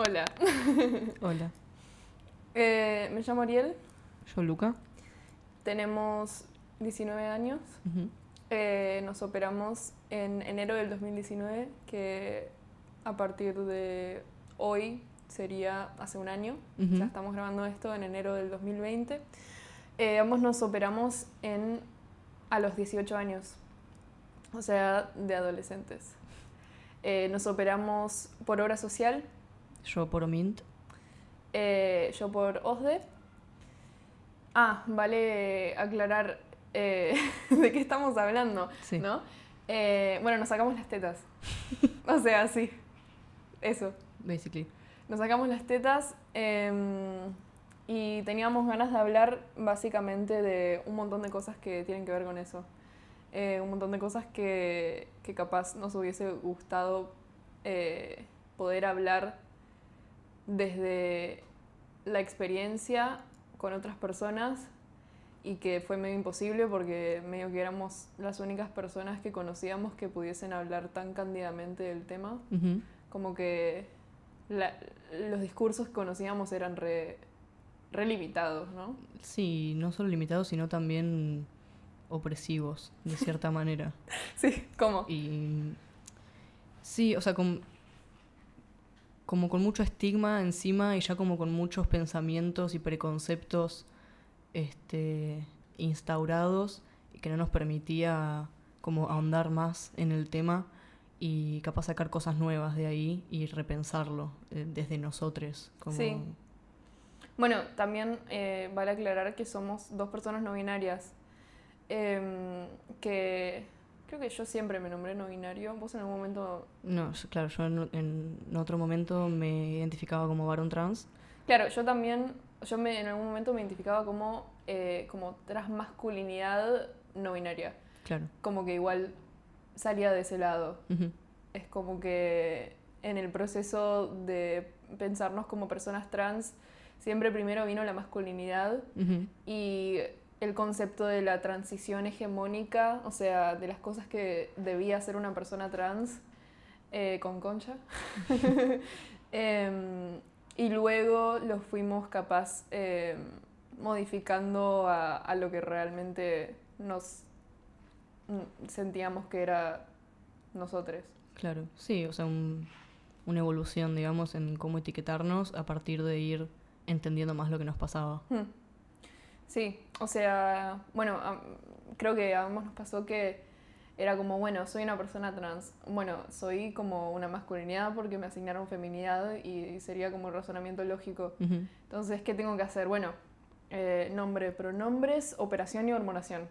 Hola. Hola. Eh, me llamo Ariel. Yo, Luca. Tenemos 19 años. Eh, nos operamos en enero del 2019, que a partir de hoy sería hace un año. Ya estamos grabando esto en enero del 2020. Eh, ambos nos operamos en, a los 18 años, o sea, de adolescentes. Nos operamos por obra social, Yo por Omint. eh, yo por OSDE. Ah, vale aclarar eh, de qué estamos hablando, Sí. ¿no? Eh, bueno, nos sacamos las tetas. o sea, sí. Eso. Basically. Nos sacamos las tetas em, y teníamos ganas de hablar básicamente de un montón de cosas que tienen que ver con eso. Eh, un montón de cosas que, que capaz nos hubiese gustado eh, poder hablar desde la experiencia con otras personas y que fue medio imposible porque medio que éramos las únicas personas que conocíamos que pudiesen hablar tan cándidamente del tema como que la- los discursos que conocíamos eran re, re limitados, ¿no? Sí, no solo limitados, sino también opresivos, de cierta manera. Sí, ¿cómo? Y sí, o sea, con, como con mucho estigma encima y ya como con muchos pensamientos y preconceptos este, instaurados que no nos permitía como ahondar más en el tema y capaz sacar cosas nuevas de ahí y repensarlo eh, desde nosotros. Sí. Bueno, también eh, vale aclarar que somos dos personas no binarias. Em, que creo que yo siempre me nombré no binario. Vos en algún momento. No, claro, yo en, en otro momento me identificaba como varón trans. Claro, yo también. Yo me, en algún momento me identificaba como, eh, como transmasculinidad no binaria. Claro. Como que igual salía de ese lado. Es como que en el proceso de pensarnos como personas trans, siempre primero vino la masculinidad y el concepto de la transición hegemónica, o sea, de las cosas que debía ser una persona trans eh, con concha. Em, y luego lo fuimos capaz em, modificando a, a lo que realmente nos mm, sentíamos que era nosotros. Claro, sí, o sea, un- una evolución, digamos, en cómo etiquetarnos a partir de ir entendiendo más lo que nos pasaba. Hmm. Sí, o sea, bueno, creo que a ambos nos pasó que era como, bueno, soy una persona trans, bueno, soy como una masculinidad porque me asignaron feminidad y sería como el razonamiento lógico. Entonces, ¿qué tengo que hacer? Bueno, eh, nombre, pronombres, operación y hormonación.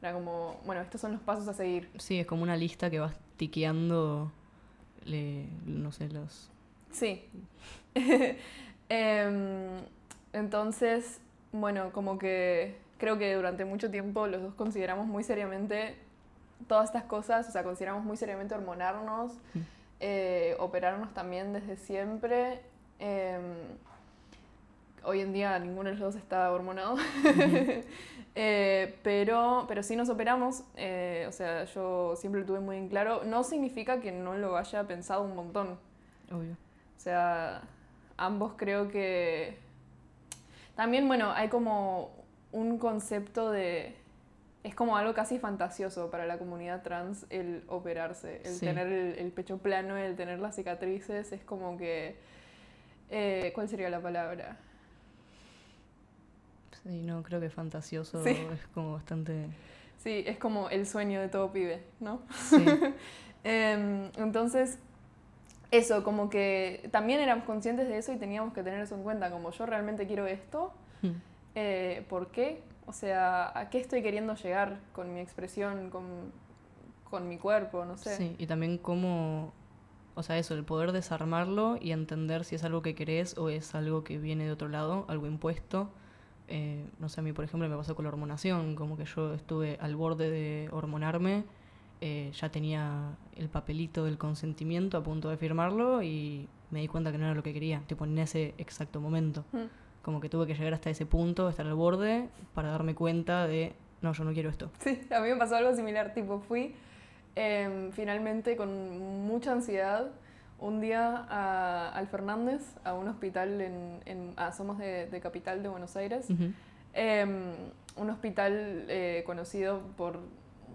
Era como, bueno, estos son los pasos a seguir. Sí, es como una lista que vas tiqueando, le- no sé, los... Sí. Em, entonces, bueno, como que creo que durante mucho tiempo los dos consideramos muy seriamente todas estas cosas, o sea, consideramos muy seriamente hormonarnos, Mm. eh, operarnos también desde siempre. Em, hoy en día ninguno de los dos está hormonado, Eh, pero, pero sí nos operamos, eh, o sea, yo siempre lo tuve muy en claro. No significa que no lo haya pensado un montón. Obvio. O sea, ambos creo que... También, bueno, hay como un concepto de... Es como algo casi fantasioso para la comunidad trans el operarse, el Sí. tener el, el pecho plano, el tener las cicatrices, es como que... eh, ¿Cuál sería la palabra? Sí, no, creo que fantasioso Sí. es como bastante... Sí, es como el sueño de todo pibe, ¿no? Sí, Em, entonces, eso, como que también éramos conscientes de eso y teníamos que tener eso en cuenta, como yo realmente quiero esto, Mm. eh, ¿por qué? O sea, ¿a qué estoy queriendo llegar con mi expresión, con, con mi cuerpo? No sé. Sí, y también cómo, o sea, eso, el poder desarmarlo y entender si es algo que querés o es algo que viene de otro lado, algo impuesto. Eh, no sé, a mí, por ejemplo, me pasó con la hormonación, como que yo estuve al borde de hormonarme, eh, ya tenía el papelito del consentimiento a punto de firmarlo y me di cuenta que no era lo que quería, tipo en ese exacto momento. Mm. Como que tuve que llegar hasta ese punto, estar al borde, para darme cuenta de, no, yo no quiero esto. Sí, a mí me pasó algo similar, tipo, fui em, finalmente con mucha ansiedad, un día a, al Fernández, a un hospital en, en ah, somos de, de Capital de Buenos Aires, Ujú. Em, un hospital eh, conocido por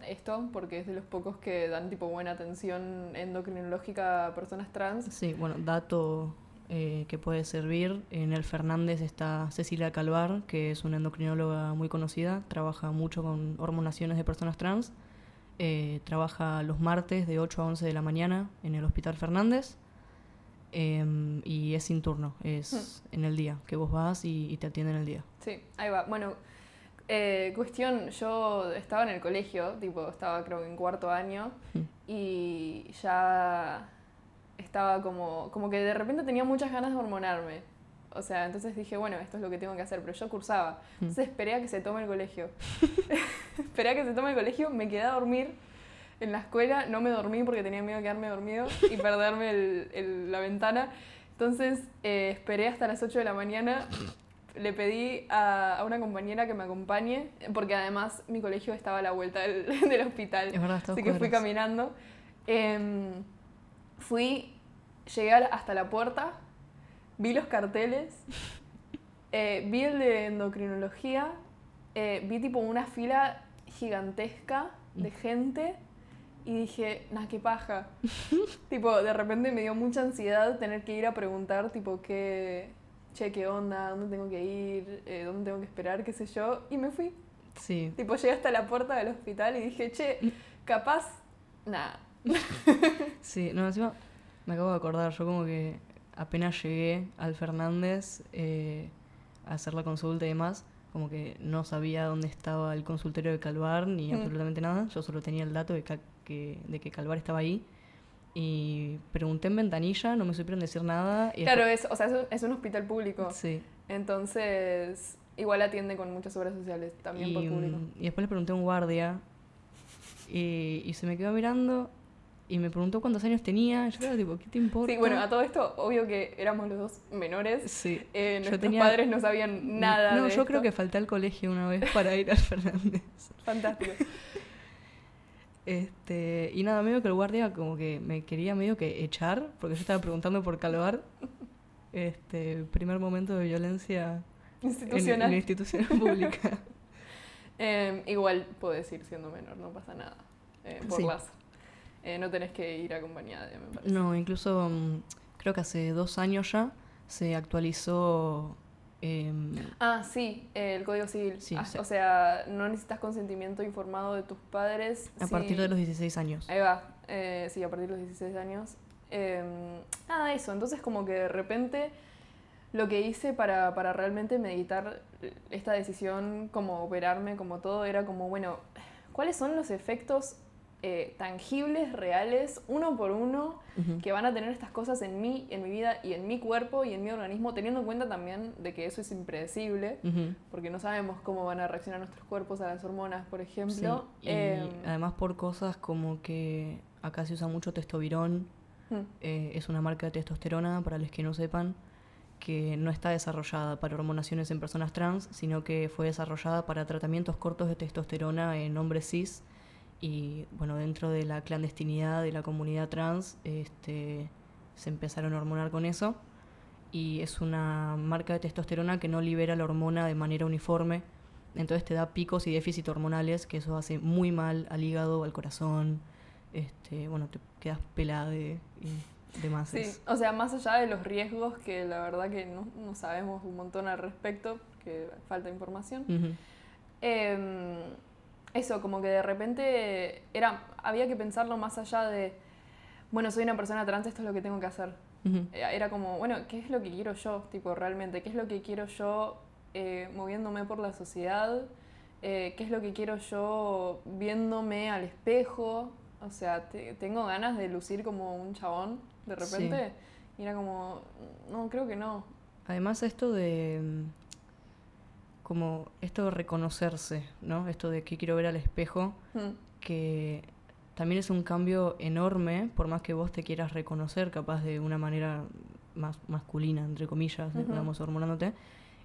esto, porque es de los pocos que dan tipo buena atención endocrinológica a personas trans. Sí, bueno, dato eh, que puede servir. En el Fernández está Cecilia Calvar, que es una endocrinóloga muy conocida, trabaja mucho con hormonaciones de personas trans. Eh, trabaja los martes de 8 a 11 de la mañana en el Hospital Fernández. Em, y es sin turno, es en el día, que vos vas y, y te atienden el día. Sí, ahí va. Bueno, eh, cuestión, yo estaba en el colegio, tipo, estaba creo que en cuarto año, Mm. y ya estaba como, como que de repente tenía muchas ganas de hormonarme. O sea, entonces dije, bueno, esto es lo que tengo que hacer, pero yo cursaba. Mm. Entonces esperé a que se tome el colegio. esperé a que se tome el colegio, me quedé a dormir en la escuela, no me dormí porque tenía miedo de quedarme dormido y perderme el- el- la ventana. Entonces eh, esperé hasta las 8 de la mañana, le pedí a, a una compañera que me acompañe, porque además mi colegio estaba a la vuelta del, del hospital. Es verdad, Así que fui caminando. Em, fui, llegué hasta la puerta, vi los carteles, eh, vi el de endocrinología, eh, vi tipo una fila gigantesca de gente y dije, nah, qué paja. tipo, de repente me dio mucha ansiedad tener que ir a preguntar, tipo, qué, che, qué onda, dónde tengo que ir, Eh, dónde tengo que esperar, qué sé yo, y me fui. Sí, Tipo, llegué hasta la puerta del hospital y dije, che, capaz, nada. Sí, no, encima me acabo de acordar, yo como que apenas llegué al Fernández eh, a hacer la consulta y demás, como que no sabía dónde estaba el consultorio de Calvar ni Mm. absolutamente nada, yo solo tenía el dato de, que, de que Calvar estaba ahí y pregunté en ventanilla, no me supieron decir nada. y Claro, es, o sea, es un, es un hospital público. Sí. Entonces, igual atiende con muchas obras sociales, también y, por público. mm, y después le pregunté a un guardia y, y se me quedó mirando y me preguntó cuántos años tenía, yo era tipo, ¿qué te importa? Sí, bueno, a todo esto, obvio que éramos los dos menores. Sí. Eh, nuestros tenía- padres no sabían nada No, de yo esto. creo que falté al colegio una vez para ir al Fernández. Fantástico. Este, y nada, medio que el guardia como que me quería medio que echar, porque yo estaba preguntando por Calvar. Este, primer momento de violencia en, Institucional. en la institución pública. Eh, igual podés ir siendo menor, no pasa nada. Eh, por Sí. las. Eh, no tenés que ir acompañada, me parece. No, incluso mm, creo que hace dos años ya se actualizó. Em, Ah, sí, el Código Civil. Sí, Ah, sí. O sea, no necesitas consentimiento informado de tus padres. a partir de los 16 años. Ahí va, eh, sí, a partir de los 16 años. Eh, nada, eso. Entonces, como que de repente lo que hice para, para realmente meditar esta decisión, como operarme, como todo, era como, bueno, ¿cuáles son los efectos eh, tangibles, reales, uno por uno, que van a tener estas cosas en mí, en mi vida y en mi cuerpo y en mi organismo, teniendo en cuenta también de que eso es impredecible, porque no sabemos cómo van a reaccionar nuestros cuerpos a las hormonas, por ejemplo. Sí, y Em, además por cosas como que acá se usa mucho testovirón, hmm. eh, es una marca de testosterona, para los que no sepan, que no está desarrollada para hormonaciones en personas trans, sino que fue desarrollada para tratamientos cortos de testosterona en hombres cis. Y bueno, dentro de la clandestinidad de la comunidad trans, este, se empezaron a hormonar con eso. Y es una marca de testosterona que no libera la hormona de manera uniforme. Entonces te da picos y déficits hormonales, que eso hace muy mal al hígado, al corazón. Este, bueno, te quedas pelada y demás. Sí, o sea, más allá de los riesgos que la verdad que no, no sabemos un montón al respecto, que falta información. Em, eso, como que de repente era, había que pensarlo más allá de, bueno, soy una persona trans, esto es lo que tengo que hacer. Eh, Era como, bueno, ¿qué es lo que quiero yo, tipo, realmente? ¿Qué es lo que quiero yo eh, moviéndome por la sociedad? Eh, ¿Qué es lo que quiero yo viéndome al espejo? O sea, te- tengo ganas de lucir como un chabón de Sí. repente. Y era como, no, creo que no. Además esto de como esto de reconocerse, ¿no? Esto de que quiero ver al espejo, Mm, que también es un cambio enorme, por más que vos te quieras reconocer, capaz de una manera más masculina, entre comillas, Ujú. digamos, hormonándote,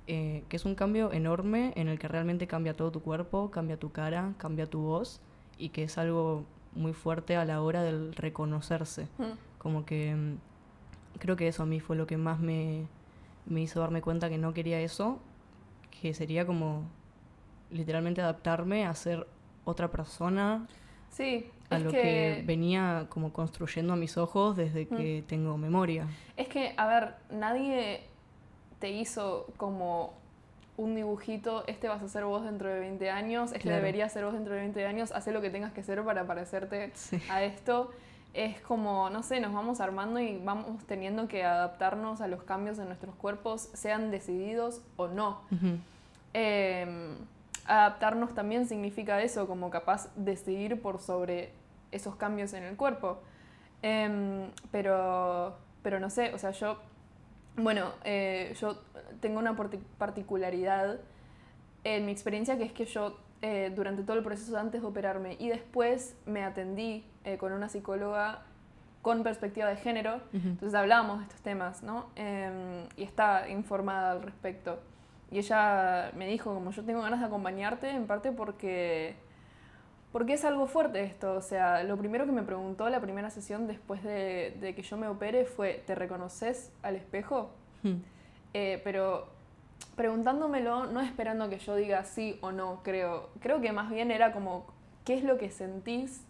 eh, que es un cambio enorme en el que realmente cambia todo tu cuerpo, cambia tu cara, cambia tu voz, y que es algo muy fuerte a la hora del reconocerse. mm. Como que mm, creo que eso a mí fue lo que más me, me hizo darme cuenta que no quería eso, que sería como literalmente adaptarme a ser otra persona. Sí, a lo que... venía como construyendo a mis ojos desde que tengo memoria. Es que, a ver, nadie te hizo como un dibujito, este vas a ser vos dentro de 20 años, este debería ser vos dentro de 20 años, haz lo que tengas que hacer para parecerte a esto. Es como, no sé, nos vamos armando y vamos teniendo que adaptarnos a los cambios en nuestros cuerpos, sean decididos o no. Em, adaptarnos también significa eso, como capaz decidir por sobre esos cambios en el cuerpo. Em, pero, pero no sé, o sea, yo bueno, eh, yo tengo una particularidad en mi experiencia que es que yo eh, durante todo el proceso antes de operarme y después me atendí eh, con una psicóloga con perspectiva de género, entonces hablábamos de estos temas, ¿no? Em, y está informada al respecto. Y ella me dijo, como yo tengo ganas de acompañarte, en parte porque porque es algo fuerte esto, o sea, lo primero que me preguntó la primera sesión después de, que yo me opere fue, ¿te reconoces al espejo? Hmm. Eh, pero preguntándomelo, no esperando que yo diga sí o no, creo. Creo que más bien era como, ¿qué es lo que sentís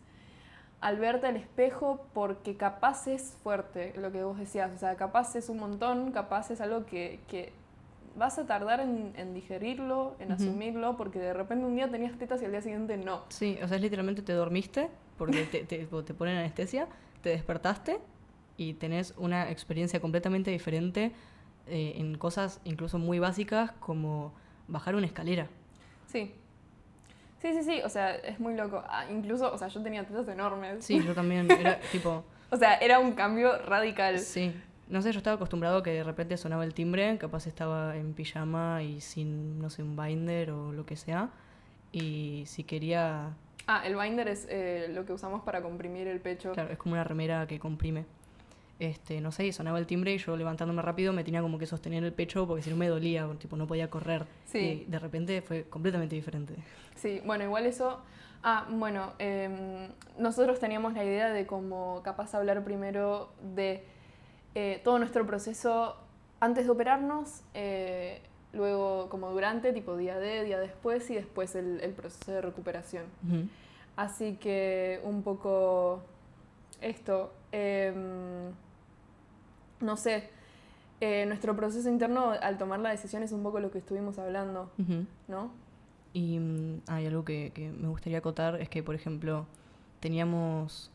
al verte al espejo? Porque capaz es fuerte lo que vos decías, o sea, capaz es un montón, capaz es algo que, que vas a tardar en, digerirlo, en asumirlo, porque de repente un día tenías tetas y al día siguiente no. Sí, o sea, es literalmente te dormiste, porque te, te, te ponen anestesia, te despertaste y tenés una experiencia completamente diferente eh, en cosas incluso muy básicas como bajar una escalera. Sí. Sí, sí, sí, o sea, es muy loco. Ah, incluso, o sea, yo tenía tetas enormes. Sí, yo también, era tipo... o sea, era un cambio radical. Sí, no sé, yo estaba acostumbrado que de repente sonaba el timbre, capaz estaba en pijama y sin, no sé, un binder o lo que sea. Y si quería... Ah, el binder es eh, lo que usamos para comprimir el pecho. Claro, es como una remera que comprime. Este, no sé, y sonaba el timbre y yo levantándome rápido me tenía como que sostener el pecho porque si no me dolía, tipo no podía correr. Sí. Y de repente fue completamente diferente. Sí, bueno, igual eso... Ah, bueno, em, nosotros teníamos la idea de como capaz hablar primero de eh, todo nuestro proceso antes de operarnos, eh, luego como durante, tipo día de, día después y después el, proceso de recuperación. Así que un poco esto, em, no sé, eh, nuestro proceso interno al tomar la decisión es un poco lo que estuvimos hablando, ¿no? Y mm, hay algo que, que me gustaría acotar, es que, por ejemplo, teníamos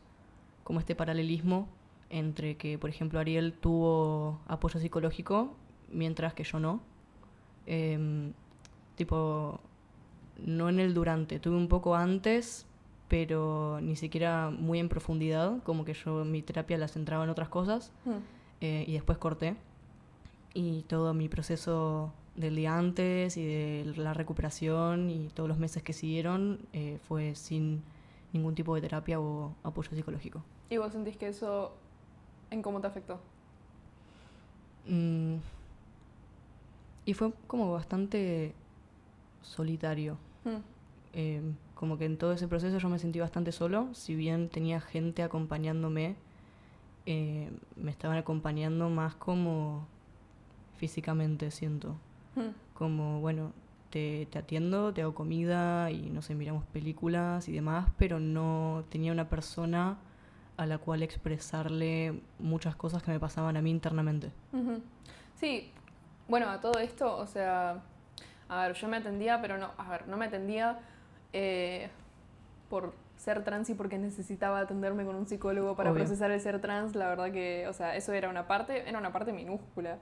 como este paralelismo entre que, por ejemplo, Ariel tuvo apoyo psicológico, mientras que yo no. Em, tipo, no en el durante, tuve un poco antes, pero ni siquiera muy en profundidad, como que yo mi terapia la centraba en otras cosas, hmm. Eh, y después corté. Y todo mi proceso del día antes y de la recuperación y todos los meses que siguieron eh, fue sin ningún tipo de terapia o apoyo psicológico. ¿Y vos sentís que eso en cómo te afectó? Mm. y fue como bastante solitario. Hmm. Eh, como que en todo ese proceso yo me sentí bastante solo, si bien tenía gente acompañándome, eh, me estaban acompañando más como físicamente, siento. Hmm. Como, bueno, te, te, atiendo, te hago comida y no sé, miramos películas y demás, pero no tenía una persona a la cual expresarle muchas cosas que me pasaban a mí internamente. Sí, bueno, a todo esto, o sea, a ver, yo me atendía, pero no, a ver, no me atendía eh, por ser trans y porque necesitaba atenderme con un psicólogo para procesar el ser trans, la verdad que, o sea, eso era una parte, era una parte minúscula,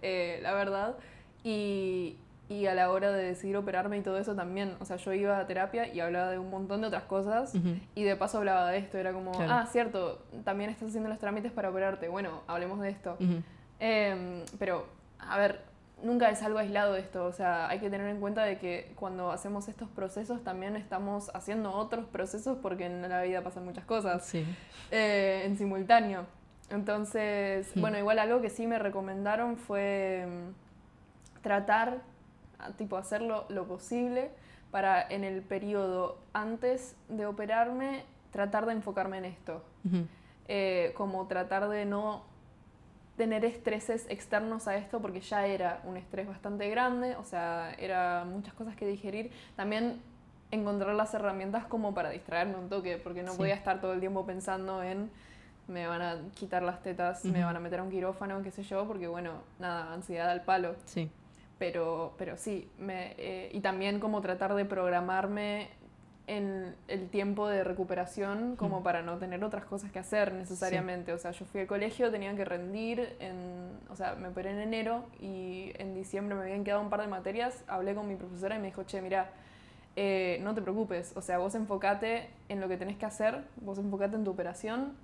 eh, la verdad. Y, y a la hora de decidir operarme y todo eso también, o sea, yo iba a terapia y hablaba de un montón de otras cosas y de paso hablaba de esto, era como, ah, cierto, también estás haciendo los trámites para operarte, bueno, hablemos de esto. Em, pero, a ver, nunca es algo aislado esto, o sea, hay que tener en cuenta de que cuando hacemos estos procesos también estamos haciendo otros procesos porque en la vida pasan muchas cosas eh, en simultáneo. Entonces, bueno, igual algo que sí me recomendaron fue em, tratar tipo hacerlo lo posible para en el periodo antes de operarme tratar de enfocarme en esto. Eh, como tratar de no, tener estreses externos a esto porque ya era un estrés bastante grande, o sea, era muchas cosas que digerir. También encontrar las herramientas como para distraerme un toque, porque no Sí. podía estar todo el tiempo pensando en me van a quitar las tetas, me van a meter a un quirófano, qué sé yo, porque bueno, nada, ansiedad al palo. Sí, Pero, pero sí, me, eh, y también como tratar de programarme en el tiempo de recuperación como Mm. para no tener otras cosas que hacer necesariamente. O sea, yo fui al colegio, tenía que rendir, en, o sea, me operé en enero y en diciembre me habían quedado un par de materias, hablé con mi profesora y me dijo, che, mira, eh, no te preocupes, o sea, vos enfocate en lo que tenés que hacer, vos enfocate en tu operación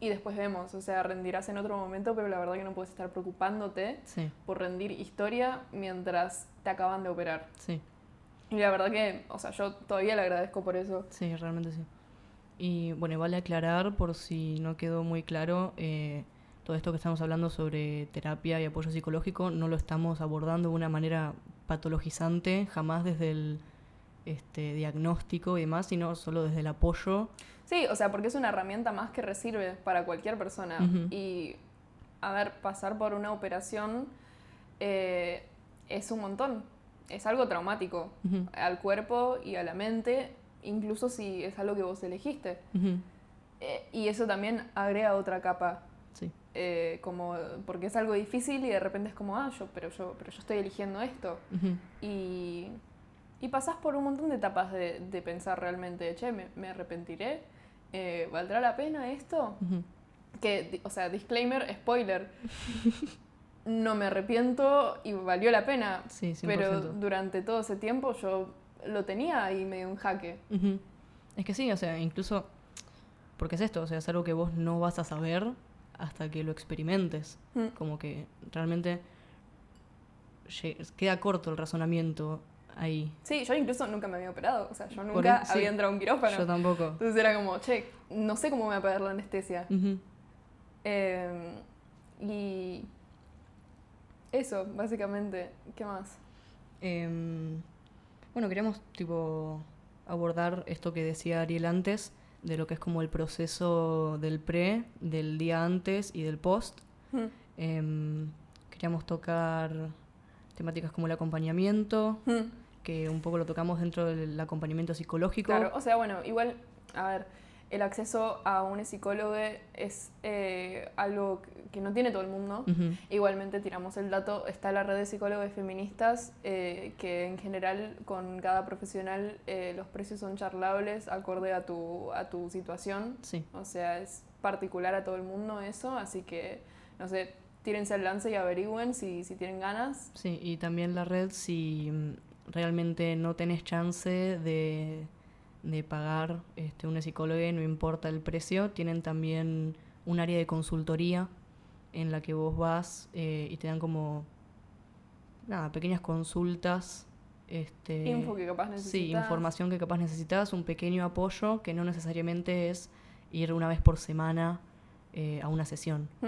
y después vemos, o sea, rendirás en otro momento, pero la verdad que no puedes estar preocupándote sí, por rendir historia mientras te acaban de operar. sí. Y la verdad que, o sea, yo todavía le agradezco por eso. Sí, realmente sí. Y bueno, vale aclarar por si no quedó muy claro, eh, todo esto que estamos hablando sobre terapia y apoyo psicológico no lo estamos abordando de una manera patologizante, jamás desde el este, diagnóstico y demás, sino solo desde el apoyo. Sí, o sea, porque es una herramienta más que recibe para cualquier persona. Y, a ver, pasar por una operación eh, es un montón. Es algo traumático al cuerpo y a la mente, incluso si es algo que vos elegiste. Eh, y eso también agrega otra capa Sí, eh, como porque es algo difícil y de repente es como ah yo pero yo pero yo estoy eligiendo esto y, y pasás por un montón de etapas de, de pensar realmente che me, me arrepentiré Eh, valdrá la pena esto que o sea disclaimer spoiler no me arrepiento y valió la pena Sí, 100%. pero durante todo ese tiempo yo lo tenía ahí medio en jaque Ujú. Es que sí, o sea, incluso, porque es esto, o sea, es algo que vos no vas a saber hasta que lo experimentes. Mm. Como que realmente queda corto el razonamiento ahí. sí yo incluso nunca me había operado o sea yo nunca sí. había entrado a un quirófano Yo tampoco. Entonces era como, che, no sé cómo me va a pegar la anestesia. Eh, y eso, básicamente. ¿Qué más? Em, bueno, queríamos tipo abordar esto que decía Ariel antes, de lo que es como el proceso del pre, del día antes y del post. Hmm, Em, queríamos tocar temáticas como el acompañamiento, hmm, que un poco lo tocamos dentro del acompañamiento psicológico. Claro, o sea, bueno, igual, a ver, el acceso a un psicólogo es eh, algo que no tiene todo el mundo. Igualmente tiramos el dato, está la red de psicólogos feministas, eh, que en general con cada profesional eh, los precios son charlables acorde a tu, a tu situación. Sí, O sea, es particular a todo el mundo eso, así que, no sé, tírense al lance y averigüen si, si tienen ganas. sí, y también la red si mm, realmente no tenés chance de, de pagar este, una psicóloga, no importa el precio, tienen también un área de consultoría en la que vos vas eh, y te dan como nada, pequeñas consultas. Este, Info que capaz necesitas. Sí, información que capaz necesitas, un pequeño apoyo que no necesariamente es ir una vez por semana eh, a una sesión. Mm,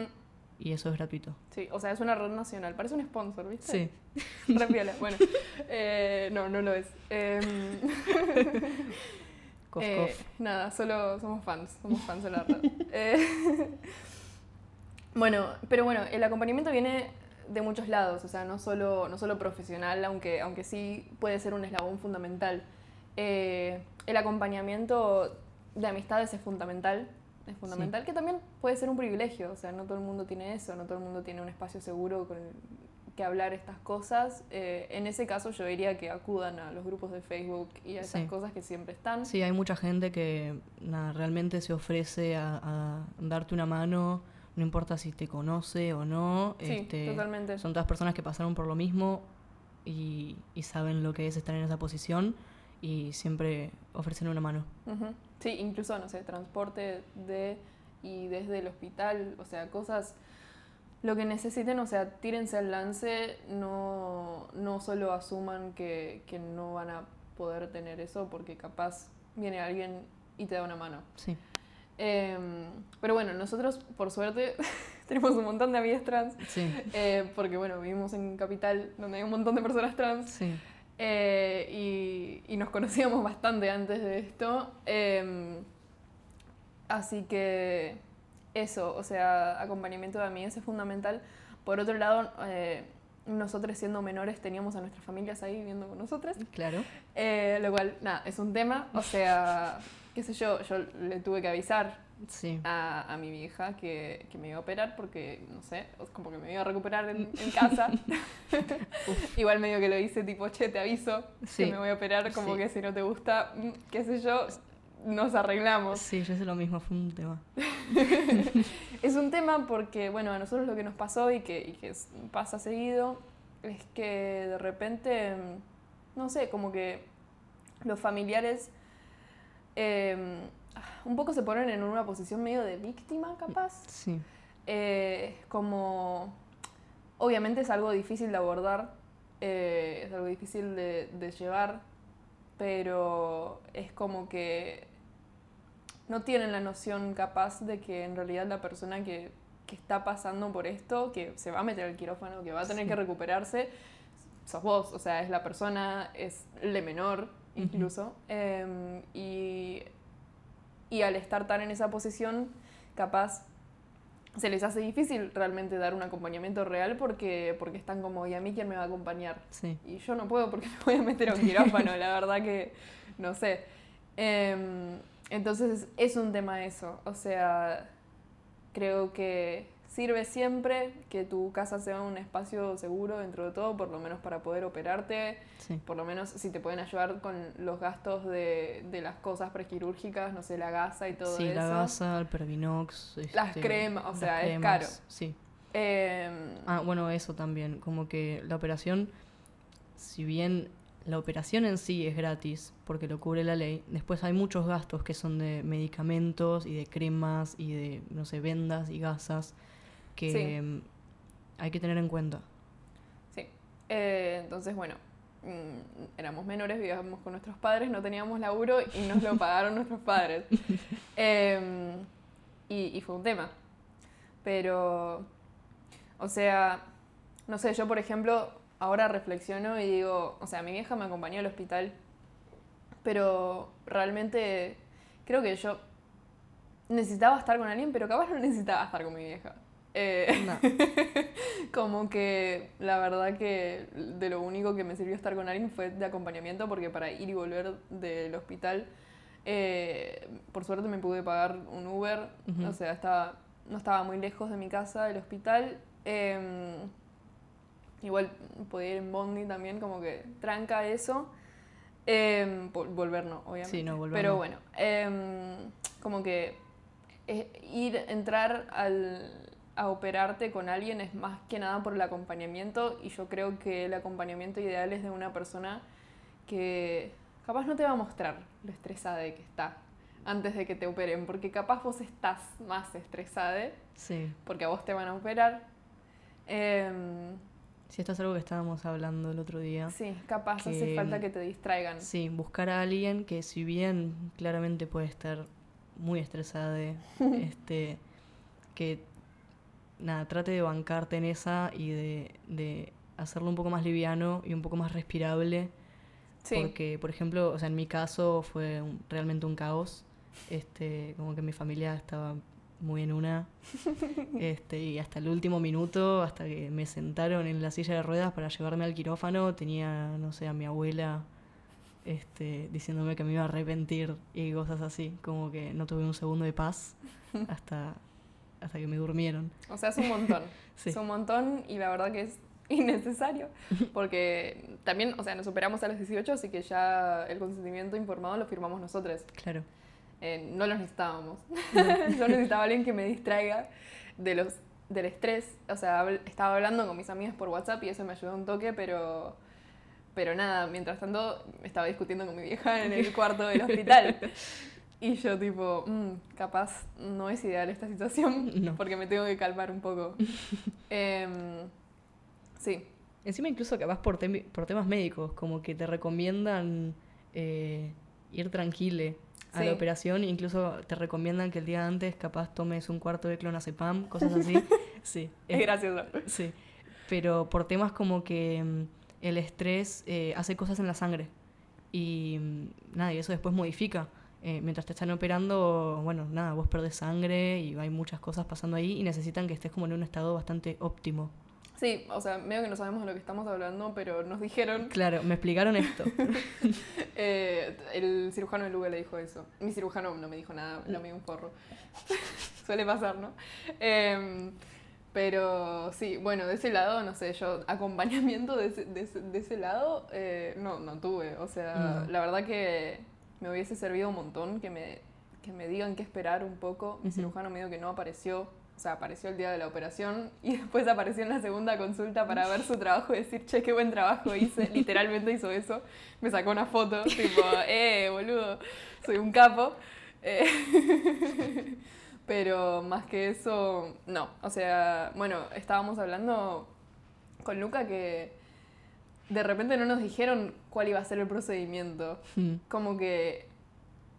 Y eso es gratuito. Sí, o sea, es una red nacional, parece un sponsor, ¿viste? Sí. Re. Bueno, eh, no, no lo es. Cof, eh, cof. Nada, solo somos fans, somos fans de la red. Eh, bueno, pero bueno, el acompañamiento viene de muchos lados, o sea, no solo, no solo profesional, aunque, aunque sí puede ser un eslabón fundamental. Eh, el acompañamiento de amistades es fundamental, es fundamental, que también puede ser un privilegio, o sea, no todo el mundo tiene eso, no todo el mundo tiene un espacio seguro con que hablar estas cosas. Eh, en ese caso yo diría que acudan a los grupos de Facebook y a esas Sí. cosas que siempre están. Sí, hay mucha gente que nada, realmente se ofrece a, a darte una mano, no importa si te conoce o no. Sí, este, totalmente. Son todas personas que pasaron por lo mismo y, y saben lo que es estar en esa posición y siempre ofrecen una mano. Ujú. Sí, incluso, no sé, transporte de y desde el hospital, o sea, cosas, lo que necesiten, o sea, tírense al lance, no, no solo asuman que, que no van a poder tener eso porque capaz viene alguien y te da una mano. Sí, Em, pero bueno, nosotros, por suerte, tenemos un montón de amigas trans, sí, eh, porque bueno, vivimos en Capital, donde hay un montón de personas trans. sí. Eh, y, y nos conocíamos bastante antes de esto. eh, así que eso, o sea, acompañamiento de amigas es fundamental. Por otro lado, eh, nosotros siendo menores teníamos a nuestras familias ahí viviendo con nosotros. Claro. Eh, lo cual, nada, es un tema. O sea, qué sé yo, yo le tuve que avisar Sí. a, a mi vieja que, que me iba a operar porque, no sé, como que me iba a recuperar en, en casa. Igual medio que lo hice tipo, che, te aviso Sí. que me voy a operar, como Sí. que si no te gusta, mm, qué sé yo, nos arreglamos. Sí, yo sé lo mismo, fue un tema. Es un tema porque, bueno, a nosotros lo que nos pasó y que, y que es- pasa seguido es que de repente, mm, no sé, como que los familiares eh, un poco se ponen en una posición medio de víctima, capaz. Sí. Eh, como, obviamente es algo difícil de abordar, eh, es algo difícil de, de llevar, pero es como que no tienen la noción capaz de que en realidad la persona que, que está pasando por esto, que se va a meter al quirófano, que va a tener Sí. que recuperarse, sos vos, o sea, es la persona, es le menor incluso, em, y, y al estar tan en esa posición, capaz se les hace difícil realmente dar un acompañamiento real porque, porque están como, ¿y a mí quién me va a acompañar? Sí. Y yo no puedo porque me voy a meter a un quirófano, la verdad que no sé. Em, entonces es un tema eso, o sea, creo que sirve siempre que tu casa sea un espacio seguro dentro de todo, por lo menos para poder operarte, Sí. por lo menos si te pueden ayudar con los gastos de, de las cosas prequirúrgicas, no sé, la gasa y todo Sí, eso. la gasa, el Pervinox. Las este, cremas, o las sea, es cremas, caro. Sí. Em, Ah, bueno, eso también. Como que la operación, si bien la operación en sí es gratis, porque lo cubre la ley, después hay muchos gastos que son de medicamentos y de cremas y de, no sé, vendas y gasas que Sí. mm, hay que tener en cuenta. Sí. Eh, entonces, bueno, mm, éramos menores, vivíamos con nuestros padres, no teníamos laburo y nos lo pagaron nuestros padres. Em, y, y fue un tema. Pero, o sea, no sé, yo por ejemplo, ahora reflexiono y digo, o sea, mi vieja me acompañó al hospital, pero realmente creo que yo necesitaba estar con alguien, pero capaz no necesitaba estar con mi vieja. Eh, No. como que la verdad que de lo único que me sirvió estar con alguien fue de acompañamiento porque para ir y volver del hospital, eh, por suerte me pude pagar un Uber, Ujú. o sea, estaba, no estaba muy lejos de mi casa, del hospital. em, igual podía ir en Bondi también, como que tranca eso. Vol- volver no, obviamente. Sí, no, volver Pero no. bueno, em, como que eh, ir, entrar al, a operarte con alguien es más que nada por el acompañamiento y yo creo que el acompañamiento ideal es de una persona que capaz no te va a mostrar lo estresada de que está antes de que te operen, porque capaz vos estás más estresada Sí. porque a vos te van a operar. Em, Si esto es algo que estábamos hablando el otro día. sí, capaz hace falta que te distraigan. Sí, buscar a alguien que si bien claramente puede estar muy estresada, este, que nada, trate de bancarte en esa y de, de hacerlo un poco más liviano y un poco más respirable. Sí, Porque, por ejemplo, o sea, en mi caso fue un- realmente un caos. Este, como que mi familia estaba muy en una. Este, y hasta el último minuto, hasta que me sentaron en la silla de ruedas para llevarme al quirófano, tenía, no sé, a mi abuela este, diciéndome que me iba a arrepentir y cosas así. Como que no tuve un segundo de paz hasta, hasta que me durmieron. o sea, es un montón. Sí. Es un montón y la verdad que es innecesario porque también, o sea, nos operamos a los 18, así que ya el consentimiento informado lo firmamos nosotros. Claro. Eh, no los necesitábamos. Yo necesitaba alguien que me distraiga de los, del estrés. O sea, habl- estaba hablando con mis amigas por WhatsApp y eso me ayudó un toque, pero, pero nada, mientras tanto estaba discutiendo con mi vieja en el cuarto del hospital. Y yo tipo, "Mm, capaz no es ideal esta situación No. porque me tengo que calmar un poco. Em, sí, Encima incluso capaz por, temi- por temas médicos, como que te recomiendan eh, ir tranquile a Sí. la operación, incluso te recomiendan que el día antes capaz tomes un cuarto de clonazepam, cosas así. sí, es es- gracioso. sí. Pero por temas como que mm, el estrés eh, hace cosas en la sangre y mm, nada, y eso después modifica eh, mientras te están operando, bueno, nada, vos perdés sangre y hay muchas cosas pasando ahí y necesitan que estés como en un estado bastante óptimo. Sí, o sea, medio que no sabemos de lo que estamos hablando, pero nos dijeron... Claro, me explicaron esto. Eh, el cirujano de Luga le dijo eso. Mi cirujano no me dijo nada, lo me dio un porro. Suele pasar, ¿no? Em, pero sí, bueno, de ese lado, no sé, yo acompañamiento de ese, de de ese lado eh, no, no tuve. O sea, la verdad que me hubiese servido un montón que me, que me digan qué esperar un poco. Mi cirujano me dijo que no apareció o sea, apareció el día de la operación y después apareció en la segunda consulta para ver su trabajo y decir, che, qué buen trabajo hice. Literalmente hizo eso. Me sacó una foto, tipo, eh, boludo, soy un capo. Eh, pero más que eso, no. O sea, bueno, estábamos hablando con Luca que de repente no nos dijeron cuál iba a ser el procedimiento. Hmm. Como que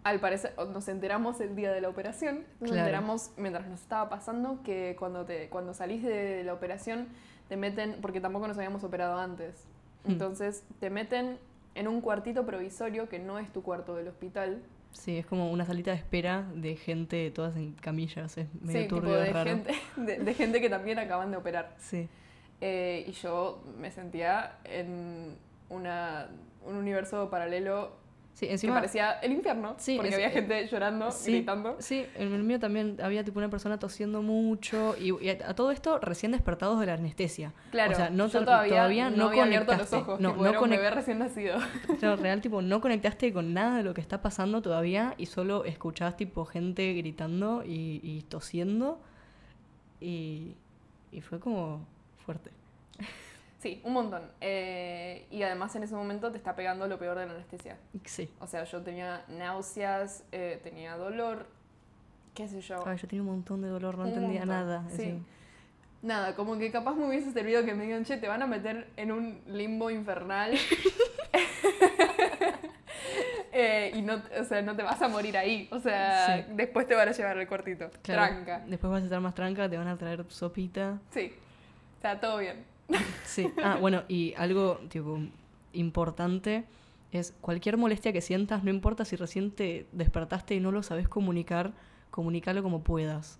al parecer, nos enteramos el día de la operación, nos enteramos mientras nos estaba pasando que cuando, te, cuando salís de la operación te meten, porque tampoco nos habíamos operado antes, hmm. entonces te meten en un cuartito provisorio que no es tu cuarto del hospital. Sí, es como una salita de espera de gente todas en camillas, es medio sí, turbio, de Gente, de, gente que también acaban de operar. Sí. Eh, y yo me sentía en una, un universo paralelo Sí, encima. Que parecía el infierno. porque había gente llorando, gritando. Sí, en el mío también había tipo una persona tosiendo mucho. Y, a, todo esto recién despertados de la anestesia. Claro, o sea, no, yo todavía, no, había abierto los ojos. No, no un bebé recién nacido. Claro, real, tipo, no conectaste con nada de lo que está pasando todavía y solo escuchabas tipo gente gritando y, y tosiendo. Y, y fue como fuerte. Sí, un montón. Eh, y además en ese momento te está pegando lo peor de la anestesia. Sí. O sea, yo tenía náuseas, eh, tenía dolor, qué sé yo. Ay, yo tenía un montón de dolor, no entendía nada. Sí. Nada, como que capaz me hubiese servido que me digan, che, te van a meter en un limbo infernal. Eh, y no, o sea, no te vas a morir ahí. O sea, después te van a llevar el cortito. Tranca. Después vas a estar más tranca, te van a traer sopita. Sí. O sea, todo bien. Sí. Ah, bueno, y algo tipo importante es cualquier molestia que sientas, no importa si recién te despertaste y no lo sabes comunicar, comunícalo como puedas.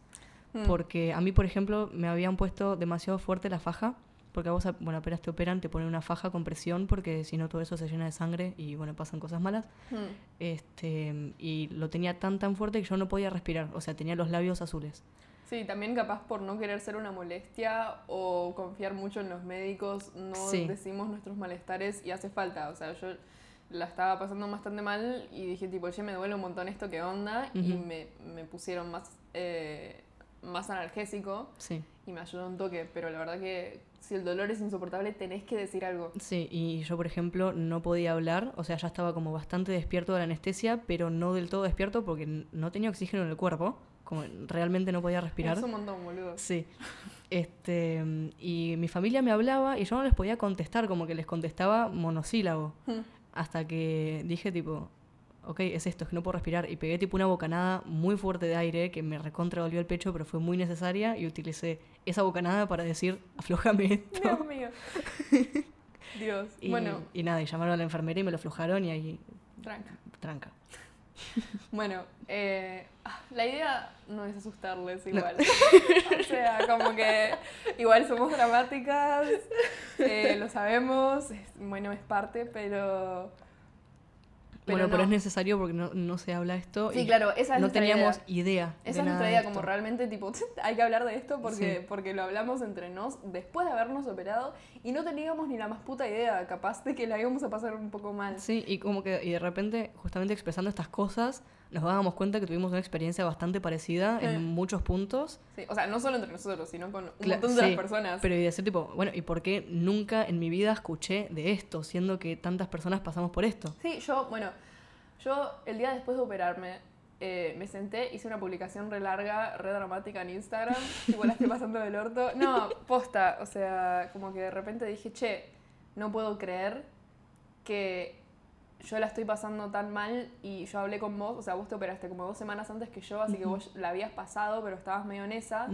Mm. Porque a mí, por ejemplo, me habían puesto demasiado fuerte la faja, porque a vos, bueno, apenas te operan, te ponen una faja con presión, porque si no todo eso se llena de sangre y, bueno, pasan cosas malas. Mm. Este, y lo tenía tan, tan fuerte que yo no podía respirar, o sea, tenía los labios azules. Sí, también capaz por no querer ser una molestia o confiar mucho en los médicos, no decimos nuestros malestares y hace falta. O sea, yo la estaba pasando bastante mal y dije tipo, oye, me duele un montón esto, ¿qué onda? Y me, me, pusieron más, eh, más analgésico sí. y me ayudó un toque. Pero la verdad que si el dolor es insoportable, tenés que decir algo. Sí, y yo, por ejemplo, no podía hablar, o sea, ya estaba como bastante despierto de la anestesia, pero no del todo despierto porque no tenía oxígeno en el cuerpo como realmente no podía respirar. Es un montón, boludo. Sí. Este, y mi familia me hablaba y yo no les podía contestar, como que les contestaba monosílabo. Hmm. Hasta que dije tipo, ok, es esto, es que no puedo respirar. Y pegué tipo una bocanada muy fuerte de aire que me recontra el pecho, pero fue muy necesaria y utilicé esa bocanada para decir, aflojame esto. Dios mío. Dios. Y, bueno. Y nada, y llamaron a la enfermera y me lo aflojaron y ahí... Tranca. Tranca. Bueno, eh, la idea no es asustarles igual. o sea, como que igual somos dramáticas, eh, lo sabemos, bueno, es parte, pero bueno, pero es necesario porque no, no, se habla esto. Sí, claro, esa es No teníamos idea. Esa es nuestra idea, como realmente, tipo, hay que hablar de esto porque, porque lo hablamos entre nos después de habernos operado y no teníamos ni la más puta idea, capaz de que la íbamos a pasar un poco mal. Sí, y como que, y de repente, justamente expresando estas cosas, nos dábamos cuenta que tuvimos una experiencia bastante parecida en muchos puntos. Sí, o sea, no solo entre nosotros, sino con un montón de las personas. Pero y decir, tipo, bueno, ¿y por qué nunca en mi vida escuché de esto, siendo que tantas personas pasamos por esto? Sí, yo, bueno, yo el día después de operarme, eh, me senté, hice una publicación re larga, re dramática en Instagram, igual la estoy pasando del orto. No, posta, o sea, como que de repente dije, che, no puedo creer que yo la estoy pasando tan mal y yo hablé con vos, o sea, vos te operaste como dos semanas antes que yo, así que vos la habías pasado, pero estabas medio en esa.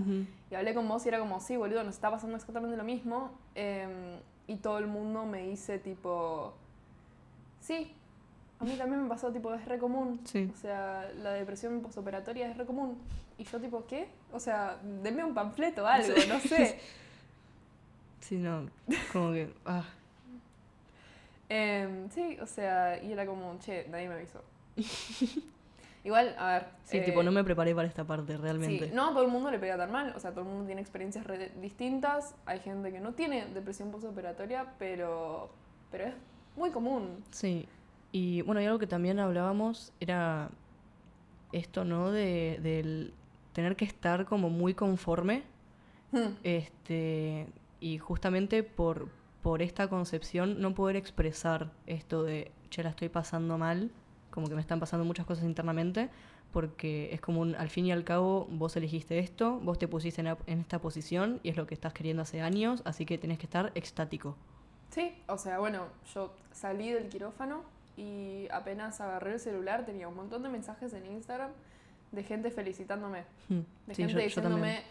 Y hablé con vos y era como, sí, boludo, nos está pasando exactamente lo mismo. Em, y todo el mundo me dice tipo, sí, A mí también me pasó, tipo, es re común. Sí. O sea, la depresión posoperatoria es re común. Y yo, tipo, ¿qué? O sea, denme un panfleto, algo, no sé. Sí, no, como que... Ah, Em, sí, o sea, y era como, che, nadie me avisó. Igual, a ver. sí, eh, tipo, no me preparé para esta parte realmente. Sí, no a todo el mundo le pega tan mal, o sea, todo el mundo tiene experiencias re distintas, hay gente que no tiene depresión postoperatoria, pero, pero es muy común. Sí, y bueno, y algo que también hablábamos era esto, ¿no? De, del tener que estar como muy conforme, Hmm, este, y justamente por, por esta concepción no poder expresar esto de, che, la estoy pasando mal, como que me están pasando muchas cosas internamente, porque es como un, al fin y al cabo, vos elegiste esto, vos te pusiste en, a- en esta posición y es lo que estás queriendo hace años, así que tenés que estar extático. Sí, o sea, bueno, yo salí del quirófano y apenas agarré el celular tenía un montón de mensajes en Instagram de gente felicitándome, Hmm, de sí, gente yo- diciéndome, también.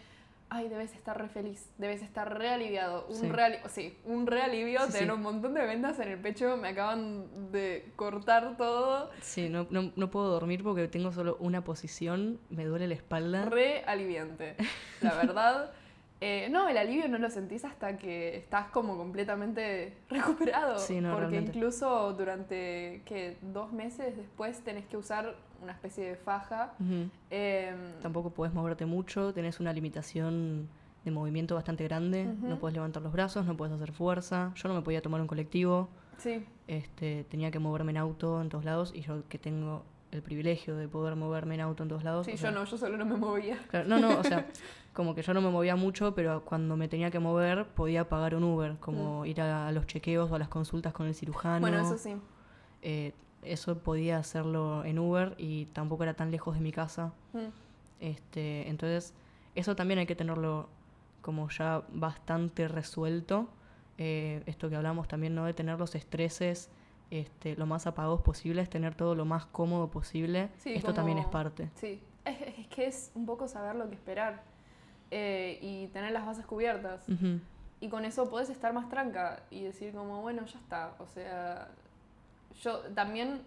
Ay, debes estar re feliz, debes estar re aliviado, un Sí. re ali- sí, un re alivio, Sí, tener sí. un montón de vendas en el pecho, me acaban de cortar todo, Sí, no, no, no puedo dormir porque tengo solo una posición, me duele la espalda. re aliviante, la verdad. Eh, no, el alivio no lo sentís hasta que estás como completamente recuperado. Sí, no, porque realmente. incluso durante que dos meses después tenés que usar una especie de faja. Em, Tampoco puedes moverte mucho, tenés una limitación de movimiento bastante grande, no puedes levantar los brazos, no puedes hacer fuerza. Yo no me podía tomar un colectivo, sí, este, tenía que moverme en auto en todos lados y yo que tengo el privilegio de poder moverme en auto en todos lados. sí, o yo no, yo solo no me movía. Claro, no, no, o sea, como que yo no me movía mucho, pero cuando me tenía que mover podía pagar un Uber, como ir a, los chequeos o a las consultas con el cirujano. Mm. Bueno, eso sí. Eh, eso podía hacerlo en Uber y tampoco era tan lejos de mi casa. Mm. Este, entonces, eso también hay que tenerlo como ya bastante resuelto. Eh, esto que hablamos también, ¿no? De tener los estreses este, lo más apagados posibles, tener todo lo más cómodo posible. Sí, esto también es parte. Sí, es, es que es un poco saber lo que esperar eh, y tener las bases cubiertas. Y con eso podés estar más tranca y decir como, bueno, ya está. O sea, yo también,